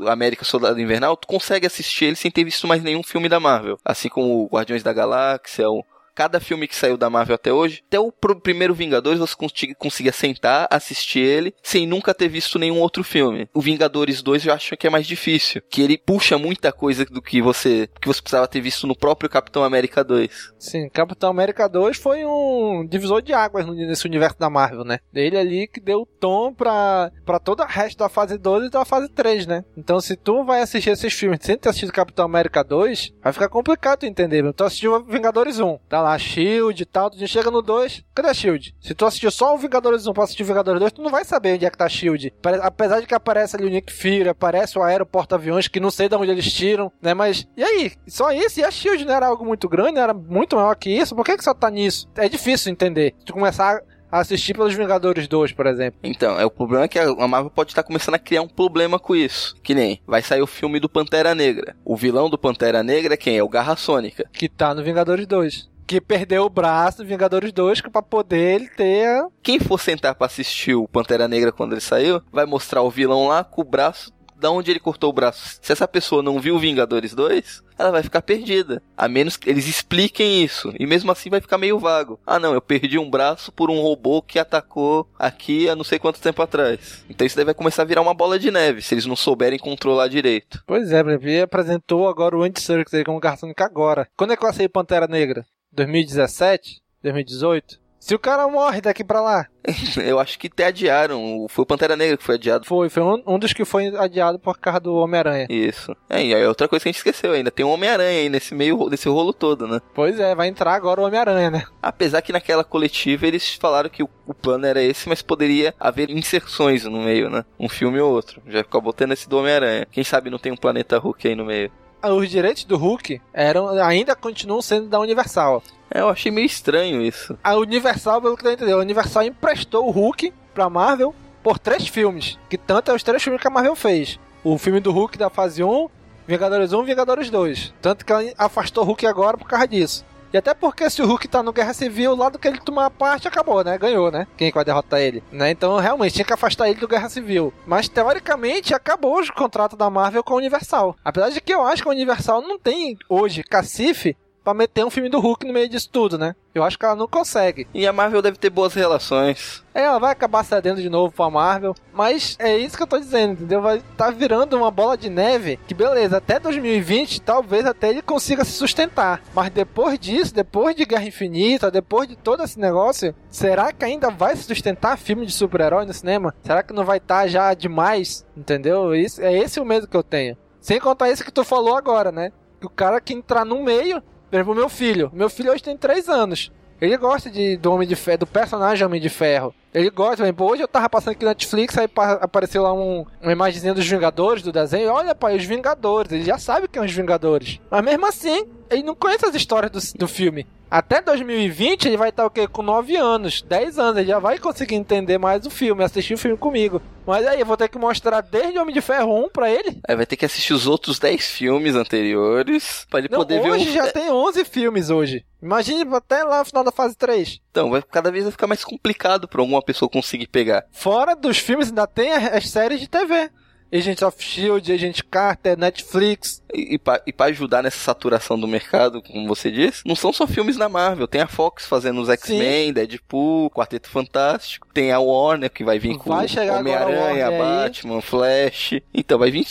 América Soldado Invernal, tu consegue assistir ele sem ter visto mais nenhum filme da Marvel. Assim como o Guardiões da Galáxia, o cada filme que saiu da Marvel até hoje, até o primeiro Vingadores você conseguia sentar, assistir ele, sem nunca ter visto nenhum outro filme. O Vingadores 2 eu acho que é mais difícil, que ele puxa muita coisa do que você que você precisava ter visto no próprio Capitão América 2. Sim, Capitão América 2 foi um divisor de águas nesse universo da Marvel, né? Ele ali que deu o tom pra, pra todo o resto da fase 2 e da fase 3, né? Então se tu vai assistir esses filmes sem ter assistido Capitão América 2, vai ficar complicado entender. Tu assistiu Vingadores 1, tá lá lá, Shield e tal. Tu chega no 2, cadê a Shield? Se tu assistiu só o Vingadores 1 pra assistir o Vingadores 2, tu não vai saber onde é que tá a Shield. Apesar de que aparece ali o Nick Fury, aparece o Aero Porta-Aviões, que não sei de onde eles tiram, né? Mas, e aí? Só isso? E a Shield não era algo muito grande? Era muito maior que isso? Por que que só tá nisso? É difícil entender. Tu começar assistir pelos Vingadores 2, por exemplo. Então, é o problema é que a Marvel pode estar começando a criar um problema com isso. Que nem vai sair o filme do Pantera Negra. O vilão do Pantera Negra é quem? É o Garra Sônica. Que tá no Vingadores 2 que perdeu o braço do Vingadores 2 para poder ele ter. Quem for sentar para assistir o Pantera Negra quando ele saiu, vai mostrar o vilão lá com o braço da onde ele cortou o braço. Se essa pessoa não viu Vingadores 2, ela vai ficar perdida. A menos que eles expliquem isso. E mesmo assim vai ficar meio vago. Ah, não, eu perdi um braço por um robô que atacou aqui há não sei quanto tempo atrás. Então isso daí vai começar a virar uma bola de neve, se eles não souberem controlar direito. Pois é, ele apresentou agora o Anti-Circus como cartônico agora. Quando é que vai sair Pantera Negra? 2017? 2018? Se o cara morre daqui pra lá. Eu acho que até adiaram. Foi o Pantera Negra que foi adiado. Foi, foi um, um dos que foi adiado por causa do Homem-Aranha. Isso. É, e aí outra coisa que a gente esqueceu ainda. Tem o um Homem-Aranha aí nesse meio, nesse rolo todo, né? Pois é, vai entrar agora o Homem-Aranha, né? Apesar que naquela coletiva eles falaram que o, o, plano era esse, mas poderia haver inserções no meio, né? Um filme ou outro. Já acabou tendo esse do Homem-Aranha. Quem sabe não tem um planeta Hulk aí no meio os direitos do Hulk eram, ainda continuam sendo da Universal. É, eu achei meio estranho isso. A Universal, pelo que eu entendi, a Universal emprestou o Hulk pra Marvel por três filmes. Que tanto é os três filmes que a Marvel fez. O filme do Hulk da fase 1, Vingadores 1 e Vingadores 2. Tanto que ela afastou o Hulk agora por causa disso. E até porque se o Hulk tá no Guerra Civil, o lado que ele tomar parte acabou, né? Ganhou, né? Quem vai derrotar ele, né? Então, realmente, tinha que afastar ele do Guerra Civil. Mas, teoricamente, acabou o contrato da Marvel com a Universal. Apesar de que eu acho que a Universal não tem, hoje, cacife pra meter um filme do Hulk no meio disso tudo, né? Eu acho que ela não consegue. E a Marvel deve ter boas relações. É, ela vai acabar cedendo de novo pra Marvel. Mas é isso que eu tô dizendo, entendeu? Vai tá virando uma bola de neve que, beleza, até 2020, talvez até ele consiga se sustentar. Mas depois disso, depois de Guerra Infinita, depois de todo esse negócio, será que ainda vai se sustentar filme de super-herói no cinema? Será que não vai estar tá já demais? Entendeu? Isso, é esse o medo que eu tenho. Sem contar isso que tu falou agora, né? Que o cara que entrar no meio exemplo, meu filho. Meu filho hoje tem 3 anos. Ele gosta de, do Homem de Ferro, do personagem Homem de Ferro. Ele gosta, exemplo, hoje eu tava passando aqui na Netflix, aí apareceu lá um, uma imagenzinha dos Vingadores, do desenho. Olha, pai, os Vingadores. Ele já sabe quem é os Vingadores. Mas mesmo assim, ele não conhece as histórias do, do filme. Até 2020 ele vai estar o quê? Com 9 anos, 10 anos, ele já vai conseguir entender mais o filme, assistir o filme comigo. Mas aí eu vou ter que mostrar desde Homem de Ferro 1 pra ele. Aí vai ter que assistir os outros 10 filmes anteriores pra ele Não, poder ver Hoje um... já tem 11 filmes hoje. Imagine até lá no final da fase 3. Então, vai, cada vez vai ficar mais complicado pra alguma pessoa conseguir pegar. Fora dos filmes, ainda tem as séries de TV. Agents of Shield, Agent Carter, Netflix. E, e para ajudar nessa saturação do mercado, como você disse, não são só filmes da Marvel. Tem a Fox fazendo os X-Men, Deadpool, Quarteto Fantástico. Tem a Warner que vai vir com Homem-Aranha, Batman, Flash. Então vai vir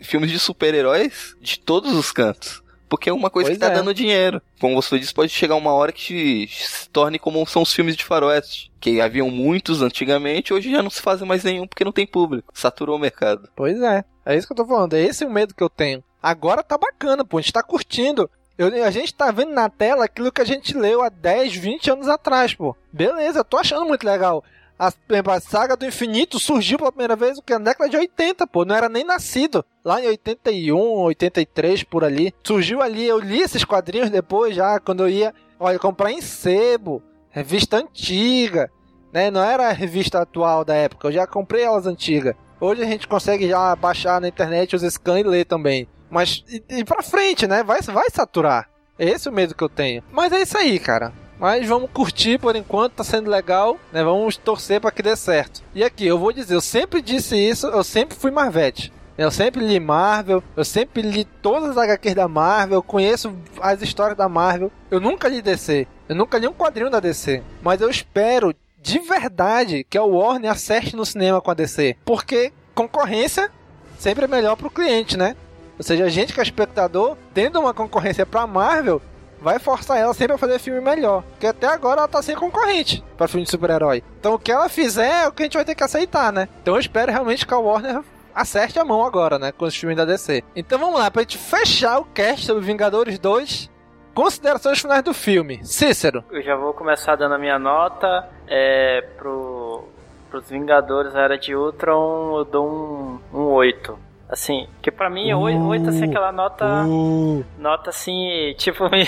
filmes de super-heróis de todos os cantos. Porque é uma coisa pois que tá é. dando dinheiro. Como você disse, pode chegar uma hora que se torne como são os filmes de faroeste. Que haviam muitos antigamente, hoje já não se fazem mais nenhum porque não tem público. Saturou o mercado. Pois é. É isso que eu tô falando. É esse o medo que eu tenho. Agora tá bacana, pô. A gente tá curtindo. Eu, a gente tá vendo na tela aquilo que a gente leu há 10, 20 anos atrás, pô. Beleza, eu tô achando muito legal. A, a saga do infinito surgiu pela primeira vez o que? Na década de 80, pô. Não era nem nascido. Lá em 81, 83, por ali. Surgiu ali, eu li esses quadrinhos depois já, quando eu ia, olha, comprar em sebo. Revista antiga. Né? Não era a revista atual da época. Eu já comprei elas antigas. Hoje a gente consegue já baixar na internet os scans e ler também. Mas e, e pra frente, né? Vai, vai saturar. É esse o medo que eu tenho. Mas é isso aí, cara. Mas vamos curtir por enquanto, tá sendo legal, né? Vamos torcer para que dê certo. E aqui, eu vou dizer, eu sempre disse isso, eu sempre fui Marvete. Eu sempre li Marvel, eu sempre li todas as HQs da Marvel, eu conheço as histórias da Marvel. Eu nunca li DC, eu nunca li um quadrinho da DC. Mas eu espero de verdade que a Warner acerte no cinema com a DC. Porque concorrência sempre é melhor pro cliente, né? Ou seja, a gente que é espectador, tendo uma concorrência pra Marvel, vai forçar ela sempre a fazer filme melhor. Porque até agora ela tá sem concorrente para filme de super-herói. Então o que ela fizer é o que a gente vai ter que aceitar, né? Então eu espero realmente que a Warner acerte a mão agora, né? Com os filmes da DC. Então vamos lá, pra gente fechar o cast sobre Vingadores 2. Considerações finais do filme. Cícero. Eu já vou começar dando a minha nota. É, pro, pros Vingadores Era de Ultron, eu dou um, um 8. Assim, que pra mim, uh, 8 assim, aquela nota. Uh. Nota assim, tipo, me,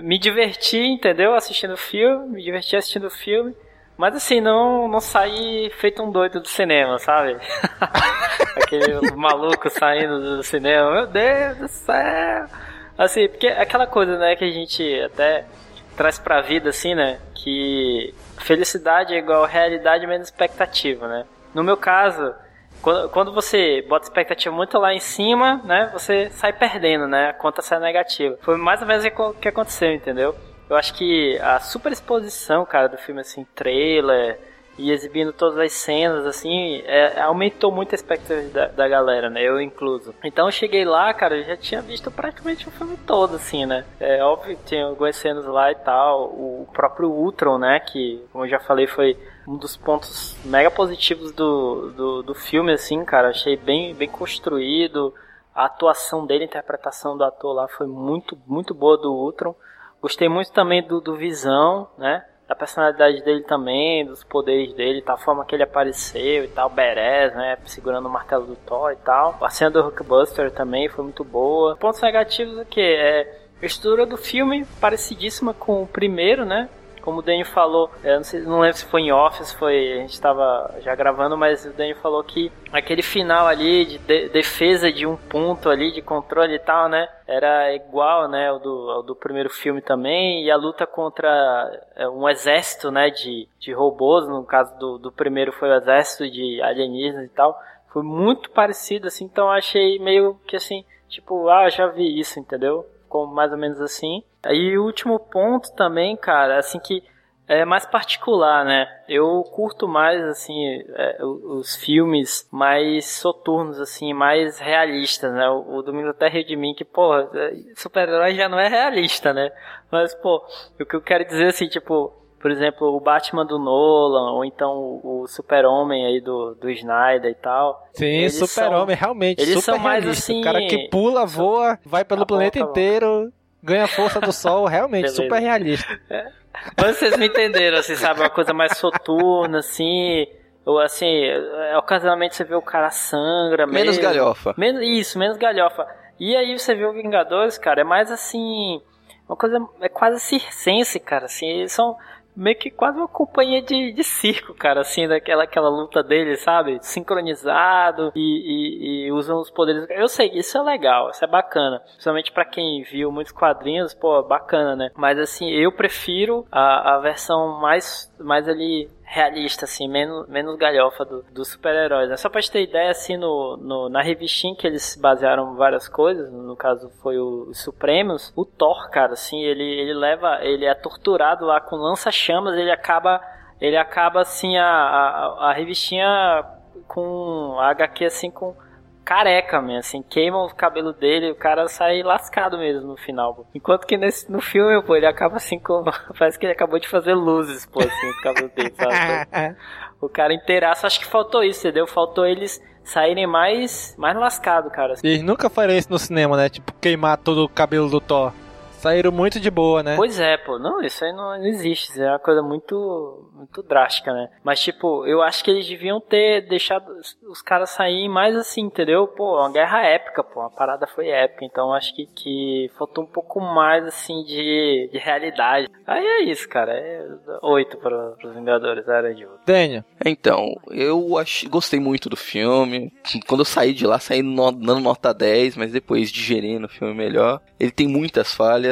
me diverti, entendeu? Assistindo o filme, me diverti assistindo o filme. Mas assim, não, não saí feito um doido do cinema, sabe? Aquele maluco saindo do cinema, meu Deus do céu! Assim, porque aquela coisa, né, que a gente até traz pra vida, assim, né? Que felicidade é igual realidade menos expectativa, né? No meu caso, quando, quando você bota expectativa muito lá em cima, né? Você sai perdendo, né? A conta sai negativa. Foi mais ou menos o que aconteceu, entendeu? Eu acho que a super exposição, cara, do filme, assim, trailer e exibindo todas as cenas, assim, é, aumentou muito a expectativa da, da, galera, né? Eu incluso. Então eu cheguei lá, cara, eu já tinha visto praticamente o filme todo, assim, né? É óbvio que tem algumas cenas lá e tal. O próprio Ultron, né? Que, como eu já falei, foi um dos pontos mega positivos do, do, do filme, assim, cara. Achei bem, bem construído. A atuação dele, a interpretação do ator lá foi muito, muito boa do Ultron. Gostei muito também do, do Visão, né? Da personalidade dele também, dos poderes dele, da forma que ele apareceu e tal, Beres, né? Segurando o martelo do Thor e tal. A cena do Hulkbuster também foi muito boa. Pontos negativos o que? É a estrutura do filme parecidíssima com o primeiro, né? Como o Daniel falou, eu não, sei, não lembro se foi em off, se foi. A gente estava já gravando, mas o Daniel falou que aquele final ali de, de defesa de um ponto ali, de controle e tal, né? Era igual, né? Ao do, ao do primeiro filme também. E a luta contra é, um exército, né? De, de robôs, no caso do, do primeiro foi o exército de alienígenas e tal. Foi muito parecido, assim, então achei meio que assim, tipo, ah, já vi isso, entendeu? Ficou mais ou menos assim. E o último ponto também, cara, assim que é mais particular, né? Eu curto mais, assim, é, os filmes mais soturnos, assim, mais realistas, né? O, o Domingo até riu de mim que, pô, é, super-herói já não é realista, né? Mas, pô, o que eu quero dizer, assim, tipo, por exemplo, o Batman do Nolan, ou então o, Super-Homem aí do, do Snyder e tal. Sim, Super-Homem, realmente. Eles super são mais realista. assim. O cara que pula, voa, vai pelo tá planeta bom, tá inteiro ganha força do sol, realmente, Beleza. super realista. É. Mas vocês me entenderam, assim, sabe? Uma coisa mais soturna, assim. Ou assim, é, ocasionalmente você vê o cara sangra. Menos mesmo. galhofa. Menos, isso, menos galhofa. E aí você vê o Vingadores, cara, é mais assim. Uma coisa. É quase circense, cara. Assim, eles são meio que quase uma companhia de, de circo, cara, assim, daquela aquela luta dele, sabe? Sincronizado e, e, e usam os poderes. Eu sei, isso é legal, isso é bacana. Principalmente para quem viu muitos quadrinhos, pô, bacana, né? Mas assim, eu prefiro a, a versão mais, mais ali realista, assim, menos, menos galhofa dos do super-heróis. Né? Só pra te ter ideia, assim, no, no, na revistinha que eles basearam várias coisas, no caso foi o, os Supremos, o Thor, cara, assim, ele, ele leva, ele é torturado lá com lança-chamas, ele acaba, ele acaba, assim, a, a, a revistinha com a HQ, assim, com careca mesmo, assim, queimam o cabelo dele o cara sai lascado mesmo no final, pô. Enquanto que nesse, no filme, pô, ele acaba assim com. Parece que ele acabou de fazer luzes, pô, assim, o cabelo dele, sabe? o cara inteiraço, acho que faltou isso, entendeu? Faltou eles saírem mais, mais lascado, cara. Eles nunca fariam isso no cinema, né? Tipo, queimar todo o cabelo do Thor. Saíram muito de boa, né? Pois é, pô. Não, isso aí não, não existe. Isso é uma coisa muito, muito drástica, né? Mas, tipo, eu acho que eles deviam ter deixado os, caras saírem mais assim, entendeu? Pô, uma guerra épica, pô. A parada foi épica. Então, acho que, que faltou um pouco mais, assim, de, de realidade. Aí é isso, cara. É oito para os Vingadores, era de outro. Daniel. Então, eu ach... gostei muito do filme. Quando eu saí de lá, saí no- dando nota 10, mas depois digerindo o filme melhor. Ele tem muitas falhas.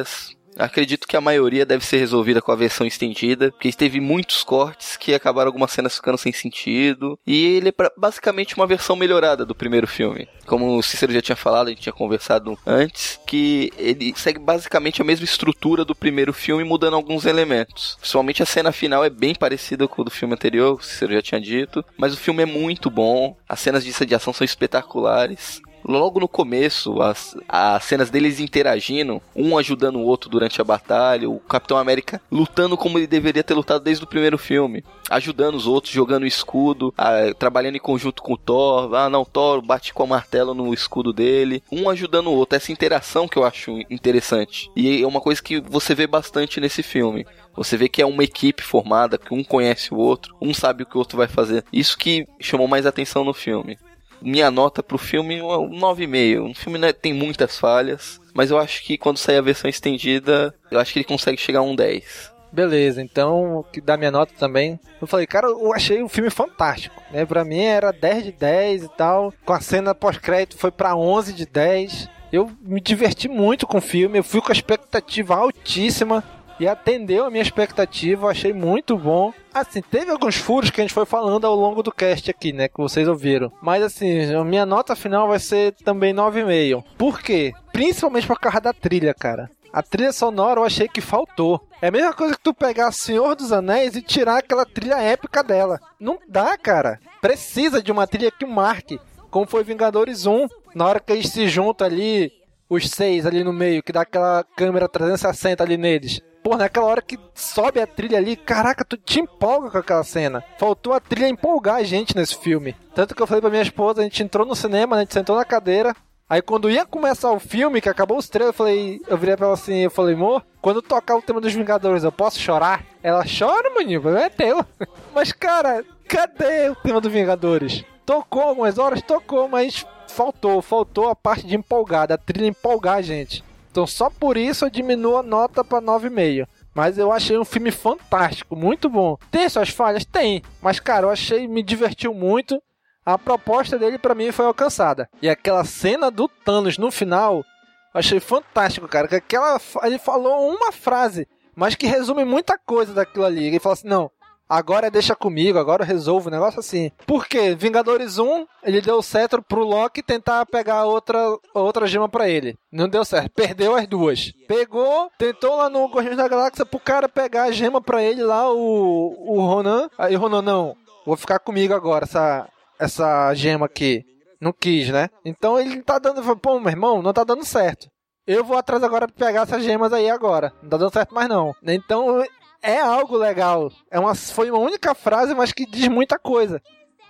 Acredito que a maioria deve ser resolvida com a versão estendida, porque teve muitos cortes que acabaram algumas cenas ficando sem sentido. E ele é basicamente uma versão melhorada do primeiro filme. Como o Cícero já tinha falado, a gente tinha conversado antes, que ele segue basicamente a mesma estrutura do primeiro filme, mudando alguns elementos. Principalmente a cena final é bem parecida com o do filme anterior, o Cícero já tinha dito. Mas o filme é muito bom, as cenas de ação são espetaculares. Logo no começo, as, as cenas deles interagindo, um ajudando o outro durante a batalha, o Capitão América lutando como ele deveria ter lutado desde o primeiro filme, ajudando os outros, jogando escudo, ah, trabalhando em conjunto com o Thor. Ah, não, Thor bate com o martelo no escudo dele, um ajudando o outro. Essa interação que eu acho interessante. E é uma coisa que você vê bastante nesse filme. Você vê que é uma equipe formada, que um conhece o outro, um sabe o que o outro vai fazer. Isso que chamou mais atenção no filme. Minha nota pro filme é um 9,5. O filme né, tem muitas falhas, mas eu acho que quando sair a versão estendida, eu acho que ele consegue chegar a um 10. Beleza, então, que dá minha nota também. Eu falei, cara, eu achei o filme fantástico, né? Pra mim era 10 de 10 e tal. Com a cena pós-crédito foi pra 11 de 10. Eu me diverti muito com o filme, eu fui com a expectativa altíssima e atendeu a minha expectativa, eu achei muito bom. Assim, teve alguns furos que a gente foi falando ao longo do cast aqui, né, que vocês ouviram. Mas assim, a minha nota final vai ser também 9,5. Por quê? Principalmente por causa da trilha, cara. A trilha sonora eu achei que faltou. É a mesma coisa que tu pegar Senhor dos Anéis e tirar aquela trilha épica dela. Não dá, cara. Precisa de uma trilha que marque. Como foi Vingadores 1. Na hora que eles se juntam ali, os seis ali no meio, que dá aquela câmera 360 ali neles. Pô, naquela hora que sobe a trilha ali, caraca, tu te empolga com aquela cena. Faltou a trilha empolgar a gente nesse filme. Tanto que eu falei pra minha esposa, a gente entrou no cinema, né, a gente sentou na cadeira, Aí quando ia começar o filme, que acabou os trailers, eu falei, eu virei pra ela assim, eu falei, amor, quando tocar o tema dos Vingadores, eu posso chorar? Ela chora, maninho, é teu. Mas, cara, cadê o tema dos Vingadores? Tocou algumas horas, tocou, mas faltou, faltou a parte de empolgar, da trilha empolgar a gente. Então só por isso eu diminuo a nota pra 9,5. Mas eu achei um filme fantástico, muito bom. Tem suas falhas? Tem. Mas, cara, eu achei, me divertiu muito. A proposta dele pra mim foi alcançada. E aquela cena do Thanos no final, achei fantástico, cara. Que aquela, ele falou uma frase, mas que resume muita coisa daquilo ali. Ele falou assim: não, agora deixa comigo, agora eu resolvo o negócio assim. Por quê? Vingadores 1, ele deu o cetro pro Loki tentar pegar outra, outra gema pra ele. Não deu certo, perdeu as duas. Pegou, tentou lá no Guardiões da Galáxia pro cara pegar a gema pra ele lá, o, o Ronan. Aí o Ronan, não, vou ficar comigo agora, essa, essa gema aqui. Não quis, né? Então ele tá dando, pô, meu irmão, não tá dando certo. Eu vou atrás agora pra pegar essas gemas aí agora. Não tá dando certo mais não. Então é algo legal. É uma, foi uma única frase, mas que diz muita coisa.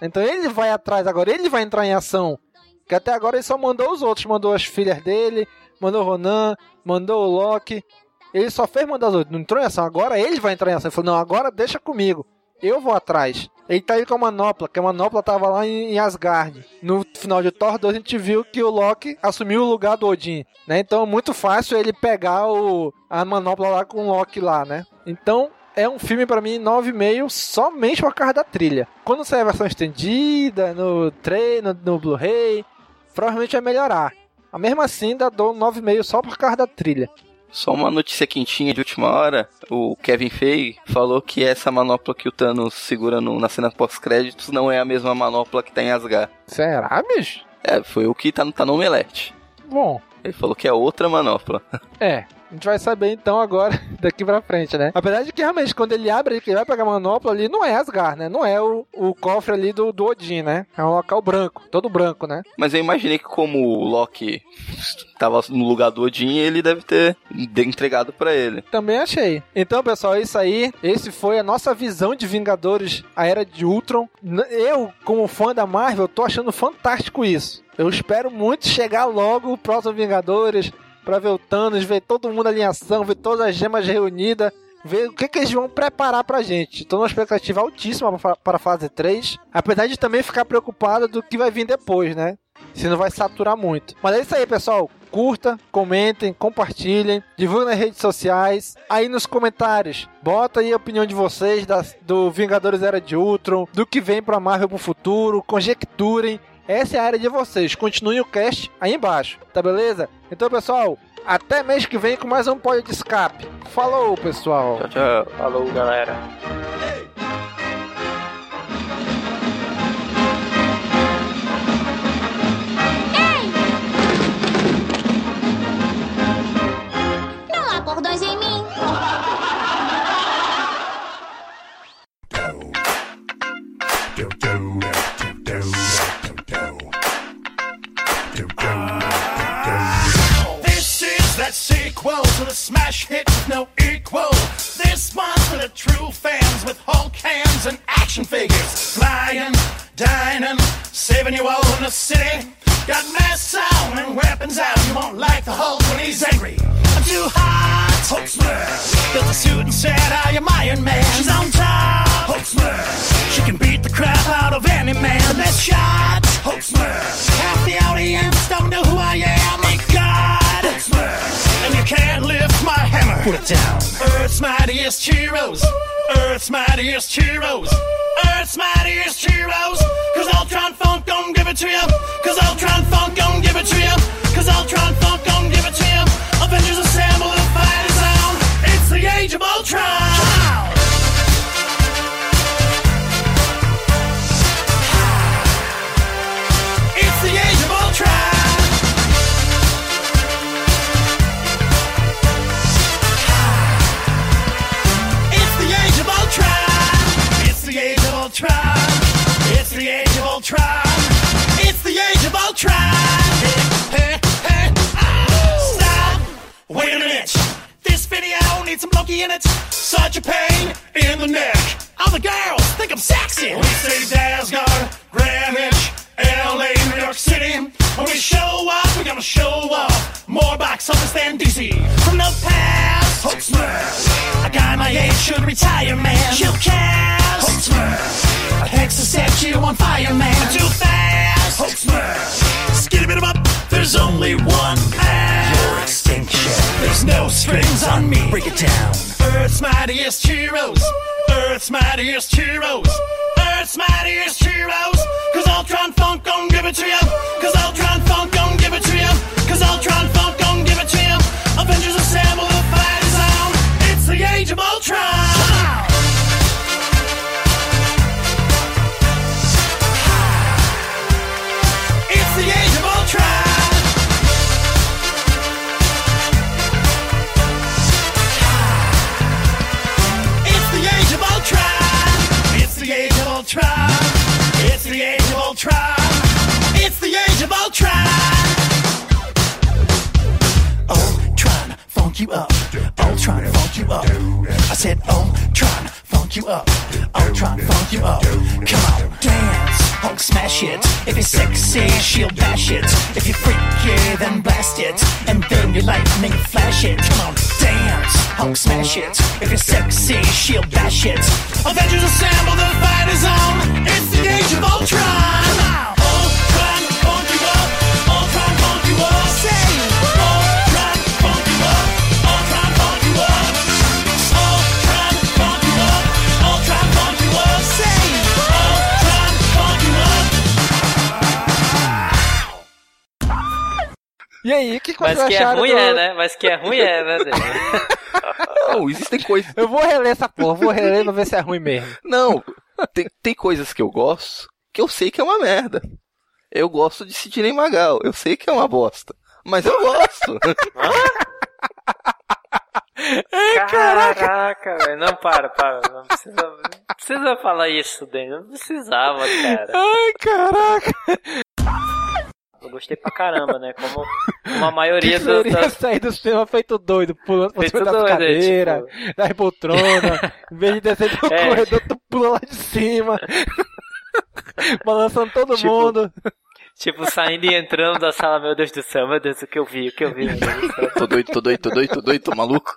Então ele vai atrás agora, ele vai entrar em ação. Que até agora ele só mandou os outros, mandou as filhas dele, mandou o Ronan, mandou o Loki. Ele só fez mandar os outros, não entrou em ação. Agora ele vai entrar em ação. Ele falou: não, agora deixa comigo. Eu vou atrás. Ele tá aí com a manopla, que a manopla tava lá em Asgard. No final de Thor 2 a gente viu que o Loki assumiu o lugar do Odin, né? Então é muito fácil ele pegar o, a manopla lá com o Loki lá, né? Então é um filme para mim 9,5 somente por causa da trilha. Quando sair a versão estendida, no treino, no, Blu-ray, provavelmente vai melhorar. Mas mesmo assim, ainda dou um 9,5 só por causa da trilha. Só uma notícia quentinha de última hora. O Kevin Feige falou que essa manopla que o Thanos segura no, na cena pós-créditos não é a mesma manopla que tá em Asgard. Será, bicho? É, foi o que tá, tá no Omelete. Bom, Ele falou que é outra manopla. é. A gente vai saber então agora, daqui pra frente, né? Apesar de que realmente, quando ele abre, ele vai pegar a manopla ali, não é Asgard, né? Não é o, o cofre ali do, do Odin, né? É um local branco, todo branco, né? Mas eu imaginei que como o Loki tava no lugar do Odin, ele deve ter entregado pra ele. Também achei. Então, pessoal, é isso aí. Esse foi a nossa visão de Vingadores, a Era de Ultron. Eu, como fã da Marvel, tô achando fantástico isso. Eu espero muito chegar logo o próximo Vingadores, pra ver o Thanos, ver todo mundo ali em ação, ver todas as gemas reunidas, ver o que, que eles vão preparar pra gente. Tô numa expectativa altíssima para a fase 3, apesar de também ficar preocupado do que vai vir depois, né? Se não vai saturar muito. Mas é isso aí, pessoal. Curta, comentem, compartilhem, divulguem nas redes sociais. Aí nos comentários, bota aí a opinião de vocês das- do Vingadores Era de Ultron, do que vem pra Marvel pro futuro, conjecturem. Essa é a área de vocês. Continuem o cast aí embaixo, tá beleza? Então, pessoal, até mês que vem com mais um pódio de escape. Falou, pessoal. Tchau, tchau. Falou, galera. Sequel to the smash hit no equal. This one's for the true fans with Hulk hands and action figures. Flying, dining, saving you all in the city. Got masks on and weapons out. You won't like the Hulk when he's angry. I'm too hot, Hulk smash. Built a suit and said, I am Iron Man. She's on top, Hulk smash. She can beat the crap out of any man. The best shot, Hulk smash. Half the audience don't know who I am. Thank God, Hulk smash. And you can't lift my hammer. Put it down. Earth's mightiest heroes. Earth's mightiest heroes. Earth's mightiest heroes. Cause Ultron Funk gon' give it to you. Cause Ultron Funk gon' give it to you. Cause Ultron Funk gon' give it to you. Avengers assemble and fight his own. It's the age of Ultron. Stop! Wait a minute. This video needs some blocky in it. Such a pain in the neck. All the girls think I'm sexy. We say Dazzgun, Greenwich, L. A., New York City. When we show up, we're gonna show up. More box office than DC. Too fast, hoaxman. A guy my age should retire, man. A hex set you on fire, man. Too fast. Hoax man. Skitty bit up. There's only one path. Your extinction. There's no strings on me. Break it down. Earth's mightiest heroes. Earth's mightiest heroes. Earth's mightiest heroes. Cause Ultron Funk gon' give it to you. Cause Ultron Funk Mas que é ruim do... é, né? Mas que é ruim é, né? Não, existem coisas. Eu vou reler essa porra, vou reler pra ver se é ruim mesmo. Não, tem, tem coisas que eu gosto que eu sei que é uma merda. Eu gosto de Sidney Magal, eu sei que é uma bosta. Mas eu gosto. Caraca, velho. Não, para, para. Não precisa, não precisa falar isso, Dani. Não precisava, cara. Ai, caraca. Eu gostei pra caramba, né? Como uma maioria das. seria das... sair do cinema feito doido, pulando por Feito cima doido, é, cadeiras, das poltronas, em vez de descer do É. corredor, tu pula lá de cima, balançando todo Tipo, mundo. Tipo, saindo e entrando da sala, meu Deus do céu, meu Deus, o que eu vi, o que eu vi, meu Deus do céu. Tô doido, tô doido, tô doido, tô doido, tô maluco.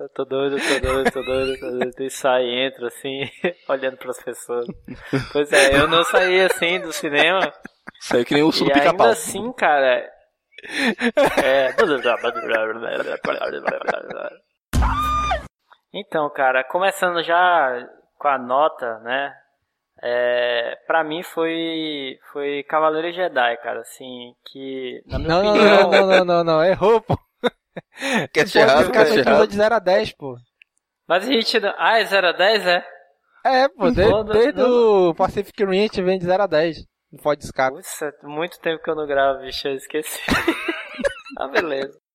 Eu tô doido, tô doido, tô doido, tô doido. E sai, entra assim, olhando pras pessoas. Pois é, eu não saí assim do cinema. Saiu que nem o urso E do ainda pica-pau. assim, cara. É. Então, cara, começando já com a nota, né? É, pra mim foi foi Cavaleiro Jedi, cara, assim, que na minha Não, não, opinião, não, não, não, não, não, errou, pô. Cast Pô, errado, pula errado. de 0 a 10, pô. Mas a gente não... Ah, é 0 a 10, é? É, pô, desde, desde o Pacific Rim a gente vem de 0 a 10. Não pode escapar. Muito tempo que eu não gravo, bicho, eu esqueci. ah, beleza.